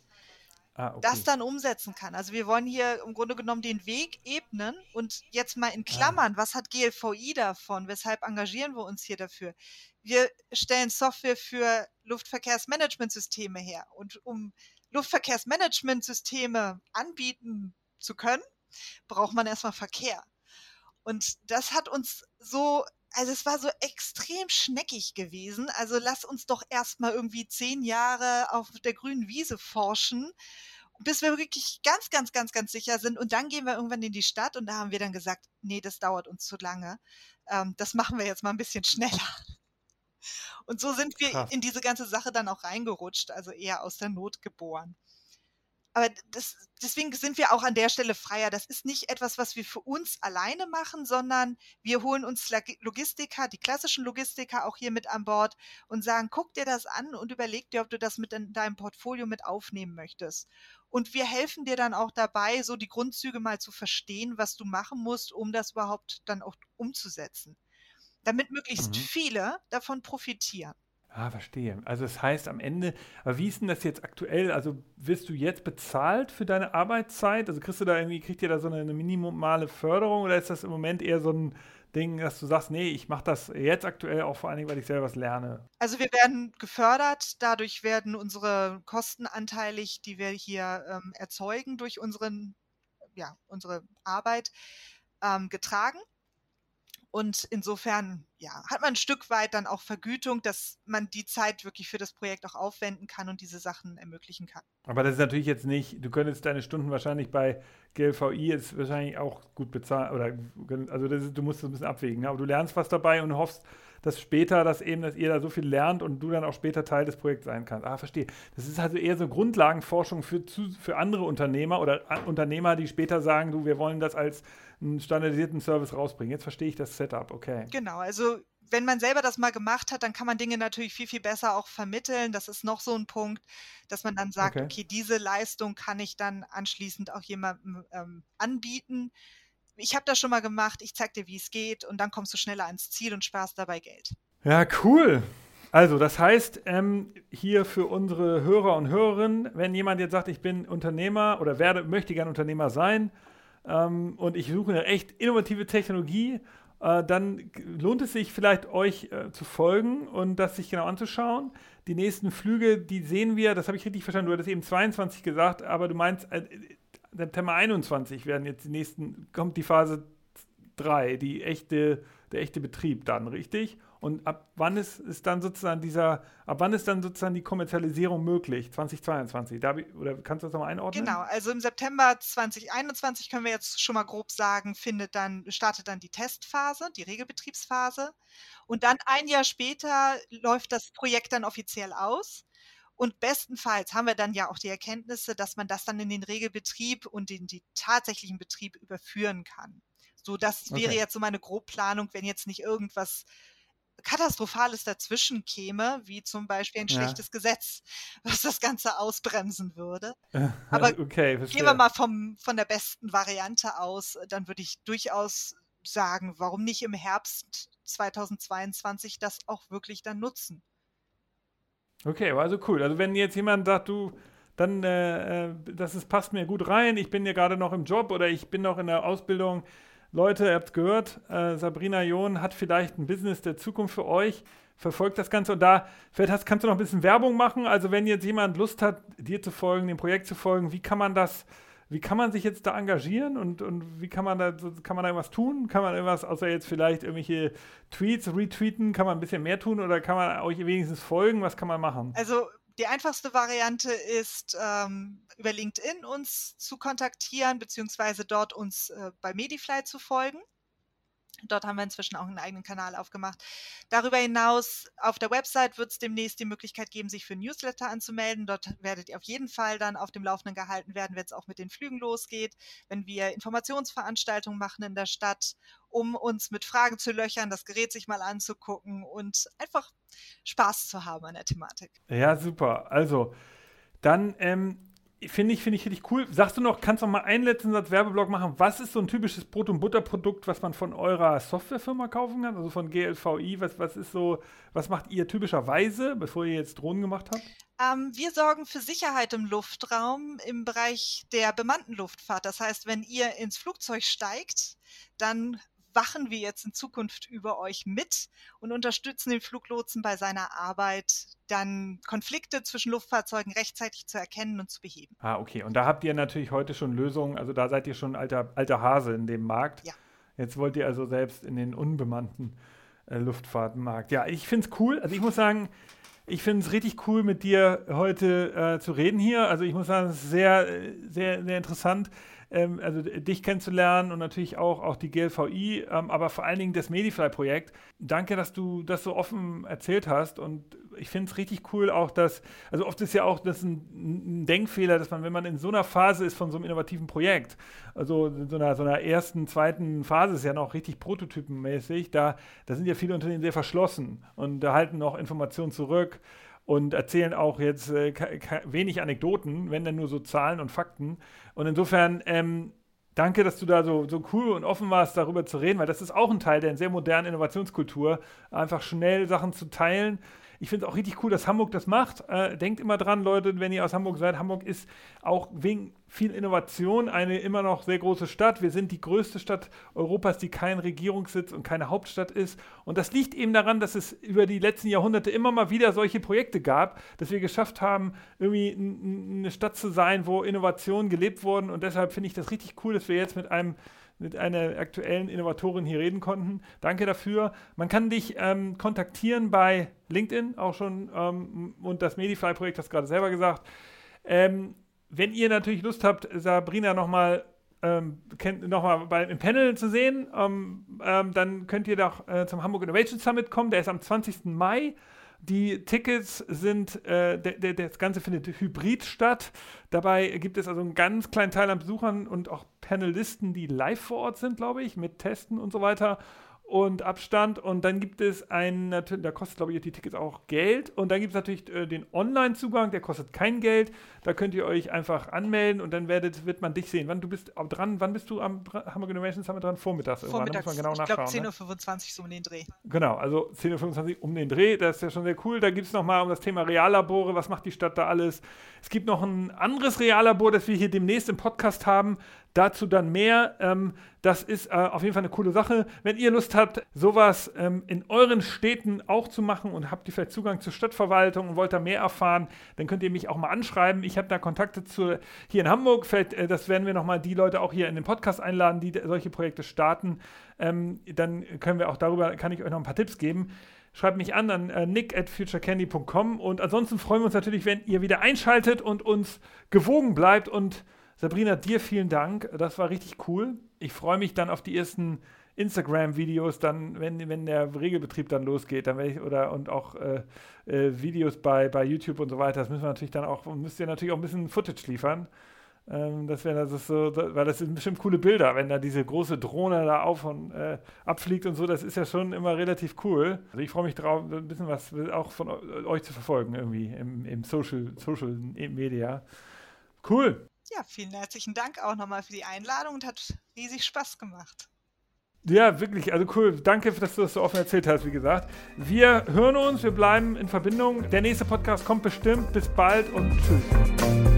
ah, okay. das dann umsetzen kann. Also wir wollen hier im Grunde genommen den Weg ebnen und jetzt mal in ah. Klammern, ah. was hat GLVI davon? Weshalb engagieren wir uns hier dafür? Wir stellen Software für Luftverkehrsmanagementsysteme her und um Luftverkehrsmanagementsysteme anbieten zu können, braucht man erstmal Verkehr. Und das hat uns so also es war so extrem schneckig gewesen. Also lass uns doch erstmal irgendwie zehn Jahre auf der grünen Wiese forschen, bis wir wirklich ganz, ganz, ganz, ganz sicher sind. Und dann gehen wir irgendwann in die Stadt und da haben wir dann gesagt, nee, das dauert uns zu lange. Ähm, das machen wir jetzt mal ein bisschen schneller. Und so sind wir Krass. in diese ganze Sache dann auch reingerutscht, also eher aus der Not geboren aber das, deswegen sind wir auch an der Stelle freier. Das ist nicht etwas, was wir für uns alleine machen, sondern wir holen uns Logistiker, die klassischen Logistiker auch hier mit an Bord und sagen, guck dir das an und überleg dir, ob du das mit in deinem Portfolio mit aufnehmen möchtest. Und wir helfen dir dann auch dabei, so die Grundzüge mal zu verstehen, was du machen musst, um das überhaupt dann auch umzusetzen. Damit möglichst mhm. viele davon profitieren. Ah, verstehe. Also das heißt am Ende, aber wie ist denn das jetzt aktuell? Also wirst du jetzt bezahlt für deine Arbeitszeit? Also kriegst du da irgendwie, kriegt ihr da so eine, eine minimale Förderung oder ist das im Moment eher so ein Ding, dass du sagst, nee, ich mache das jetzt aktuell auch vor allen Dingen, weil ich selber was lerne? Also wir werden gefördert, dadurch werden unsere Kosten anteilig, die wir hier ähm, erzeugen durch unseren, ja, unsere Arbeit ähm, getragen. Und insofern ja, hat man ein Stück weit dann auch Vergütung, dass man die Zeit wirklich für das Projekt auch aufwenden kann und diese Sachen ermöglichen kann. Aber das ist natürlich jetzt nicht, du könntest deine Stunden wahrscheinlich bei GLVI jetzt wahrscheinlich auch gut bezahlen, oder also ist, du musst das ein bisschen abwägen, ne? aber du lernst was dabei und hoffst, dass später das eben, dass ihr da so viel lernt und du dann auch später Teil des Projekts sein kannst. Ah, verstehe. Das ist also eher so Grundlagenforschung für, für andere Unternehmer oder Unternehmer, die später sagen, du, wir wollen das als einen standardisierten Service rausbringen. Jetzt verstehe ich das Setup, okay. Genau, also wenn man selber das mal gemacht hat, dann kann man Dinge natürlich viel, viel besser auch vermitteln. Das ist noch so ein Punkt, dass man dann sagt, okay, okay diese Leistung kann ich dann anschließend auch jemandem ähm, anbieten. Ich habe das schon mal gemacht, ich zeige dir, wie es geht und dann kommst du schneller ans Ziel und sparst dabei Geld. Ja, cool. Also, das heißt, ähm, hier für unsere Hörer und Hörerinnen, wenn jemand jetzt sagt, ich bin Unternehmer oder werde, möchte gerne Unternehmer sein, ähm, und ich suche eine echt innovative Technologie, äh, dann lohnt es sich vielleicht euch äh, zu folgen und das sich genau anzuschauen. Die nächsten Flüge, die sehen wir, das habe ich richtig verstanden, du hattest eben 22 gesagt, aber du meinst, äh, September 21 werden jetzt die nächsten, kommt die Phase 3, die echte, der echte Betrieb dann, richtig? Und ab wann ist, ist dann sozusagen dieser, ab wann ist dann sozusagen die Kommerzialisierung möglich? 2022? Da, oder kannst du das nochmal einordnen? Genau, also im September 2021 können wir jetzt schon mal grob sagen, findet dann, startet dann die Testphase, die Regelbetriebsphase. Und dann ein Jahr später läuft das Projekt dann offiziell aus. Und bestenfalls haben wir dann ja auch die Erkenntnisse, dass man das dann in den Regelbetrieb und in den tatsächlichen Betrieb überführen kann. So, das wäre okay. jetzt so meine Grobplanung, wenn jetzt nicht irgendwas Katastrophales dazwischen käme, wie zum Beispiel ein schlechtes ja. Gesetz, was das Ganze ausbremsen würde. Aber okay, gehen wir mal vom, von der besten Variante aus, dann würde ich durchaus sagen, warum nicht im Herbst 2022 das auch wirklich dann nutzen. Okay, also cool. Also wenn jetzt jemand sagt, du, dann, äh, äh, das ist, passt mir gut rein, ich bin ja gerade noch im Job oder ich bin noch in der Ausbildung. Leute, ihr habt gehört, äh, Sabrina John hat vielleicht ein Business der Zukunft für euch, verfolgt das Ganze und da, vielleicht hast, kannst du noch ein bisschen Werbung machen. Also wenn jetzt jemand Lust hat, dir zu folgen, dem Projekt zu folgen, wie kann man das wie kann man sich jetzt da engagieren und, und wie kann man da kann man da irgendwas tun? Kann man irgendwas, außer jetzt vielleicht irgendwelche Tweets retweeten, kann man ein bisschen mehr tun oder kann man euch wenigstens folgen? Was kann man machen? Also die einfachste Variante ist, ähm, über LinkedIn uns zu kontaktieren, beziehungsweise dort uns äh, bei Medifly zu folgen. Dort haben wir inzwischen auch einen eigenen Kanal aufgemacht. Darüber hinaus auf der Website wird es demnächst die Möglichkeit geben, sich für Newsletter anzumelden. Dort werdet ihr auf jeden Fall dann auf dem Laufenden gehalten werden, wenn es auch mit den Flügen losgeht, wenn wir Informationsveranstaltungen machen in der Stadt, um uns mit Fragen zu löchern, das Gerät sich mal anzugucken und einfach Spaß zu haben an der Thematik. Ja, super. Also, dann ähm, Finde ich, finde ich richtig cool. Sagst du noch, kannst du noch mal einen letzten Satz Werbeblock machen? Was ist so ein typisches Brot- und Butterprodukt, was man von eurer Softwarefirma kaufen kann? Also von GLVI, was, was ist so, was macht ihr typischerweise, bevor ihr jetzt Drohnen gemacht habt? Ähm, wir sorgen für Sicherheit im Luftraum im Bereich der bemannten Luftfahrt. Das heißt, wenn ihr ins Flugzeug steigt, dann wachen wir jetzt in Zukunft über euch mit und unterstützen den Fluglotsen bei seiner Arbeit, dann Konflikte zwischen Luftfahrzeugen rechtzeitig zu erkennen und zu beheben. Ah, okay. Und da habt ihr natürlich heute schon Lösungen. Also da seid ihr schon alter, alter Hase in dem Markt. Ja. Jetzt wollt ihr also selbst in den unbemannten äh, Luftfahrtmarkt. Ja, ich finde es cool. Also ich muss sagen, ich finde es richtig cool, mit dir heute äh, zu reden hier. Also ich muss sagen, es ist sehr, äh, sehr, sehr interessant ähm, also dich kennenzulernen und natürlich auch, auch die GLVI, ähm, aber vor allen Dingen das Medifly-Projekt. Danke, dass du das so offen erzählt hast und ich finde es richtig cool auch, dass, also oft ist ja auch das ein, ein, Denkfehler, dass man, wenn man in so einer Phase ist von so einem innovativen Projekt, also in so einer, so einer ersten, zweiten Phase ist ja noch richtig prototypenmäßig, da, da sind ja viele Unternehmen sehr verschlossen und da halten noch Informationen zurück und erzählen auch jetzt äh, wenig Anekdoten, wenn dann nur so Zahlen und Fakten. Und insofern, ähm, danke, dass du da so, so cool und offen warst, darüber zu reden, weil das ist auch ein Teil der sehr modernen Innovationskultur, einfach schnell Sachen zu teilen ich finde es auch richtig cool, dass Hamburg das macht. Äh, denkt immer dran, Leute, wenn ihr aus Hamburg seid. Hamburg ist auch wegen viel Innovation eine immer noch sehr große Stadt. Wir sind die größte Stadt Europas, die kein Regierungssitz und keine Hauptstadt ist. Und das liegt eben daran, dass es über die letzten Jahrhunderte immer mal wieder solche Projekte gab, dass wir geschafft haben, irgendwie eine Stadt zu sein, wo Innovationen gelebt wurden. Und deshalb finde ich das richtig cool, dass wir jetzt mit einem mit einer aktuellen Innovatorin hier reden konnten. Danke dafür. Man kann dich ähm, kontaktieren bei LinkedIn auch schon ähm, und das Medify-Projekt hast gerade selber gesagt. Ähm, wenn ihr natürlich Lust habt, Sabrina nochmal ähm, noch bei, im Panel zu sehen, ähm, ähm, dann könnt ihr doch äh, zum Hamburg Innovation Summit kommen. Der ist am 20. Mai. Die Tickets sind, äh, der, der, das Ganze findet hybrid statt. Dabei gibt es also einen ganz kleinen Teil an Besuchern und auch Panelisten, die live vor Ort sind, glaube ich, mit Testen und so weiter und Abstand. Und dann gibt es einen, da kostet, glaube ich, die Tickets auch Geld. Und dann gibt es natürlich äh, den Online-Zugang, der kostet kein Geld. Da könnt ihr euch einfach anmelden und dann werdet, wird man dich sehen. Wann du bist dran, wann bist du am Hamburg Innovation Summit dran? Vormittags. Vormittags, muss man genau ich glaube 10.25 Uhr so um den Dreh. Genau, also 10.25 Uhr um den Dreh, das ist ja schon sehr cool. Da gibt es nochmal um das Thema Reallabore, was macht die Stadt da alles. Es gibt noch ein anderes Reallabor, das wir hier demnächst im Podcast haben. Dazu dann mehr. Ähm, das ist äh, auf jeden Fall eine coole Sache. Wenn ihr Lust habt, sowas ähm, in euren Städten auch zu machen und habt vielleicht Zugang zur Stadtverwaltung und wollt da mehr erfahren, dann könnt ihr mich auch mal anschreiben. Ich habe da Kontakte zu hier in Hamburg. Vielleicht, äh, das werden wir nochmal die Leute auch hier in den Podcast einladen, die solche Projekte starten. Ähm, dann können wir auch darüber, kann ich euch noch ein paar Tipps geben schreibt mich an an äh, nick at futurecandy.com und ansonsten freuen wir uns natürlich, wenn ihr wieder einschaltet und uns gewogen bleibt und Sabrina, dir vielen Dank. Das war richtig cool. Ich freue mich dann auf die ersten Instagram-Videos, dann, wenn, wenn der Regelbetrieb dann losgeht, dann werde ich, oder und auch äh, äh, Videos bei, bei YouTube und so weiter. Das müssen wir natürlich dann auch, müsst ihr natürlich auch ein bisschen Footage liefern. Ähm, das wäre das so, weil das sind bestimmt coole Bilder, wenn da diese große Drohne da auf und äh, abfliegt und so, das ist ja schon immer relativ cool. Also ich freue mich drauf, ein bisschen was auch von euch zu verfolgen, irgendwie im, im Social, Social Media. Cool. Ja, vielen herzlichen Dank auch nochmal für die Einladung und hat riesig Spaß gemacht. Ja, wirklich, also cool. Danke, dass du das so offen erzählt hast, wie gesagt. Wir hören uns, wir bleiben in Verbindung. Der nächste Podcast kommt bestimmt. Bis bald und tschüss.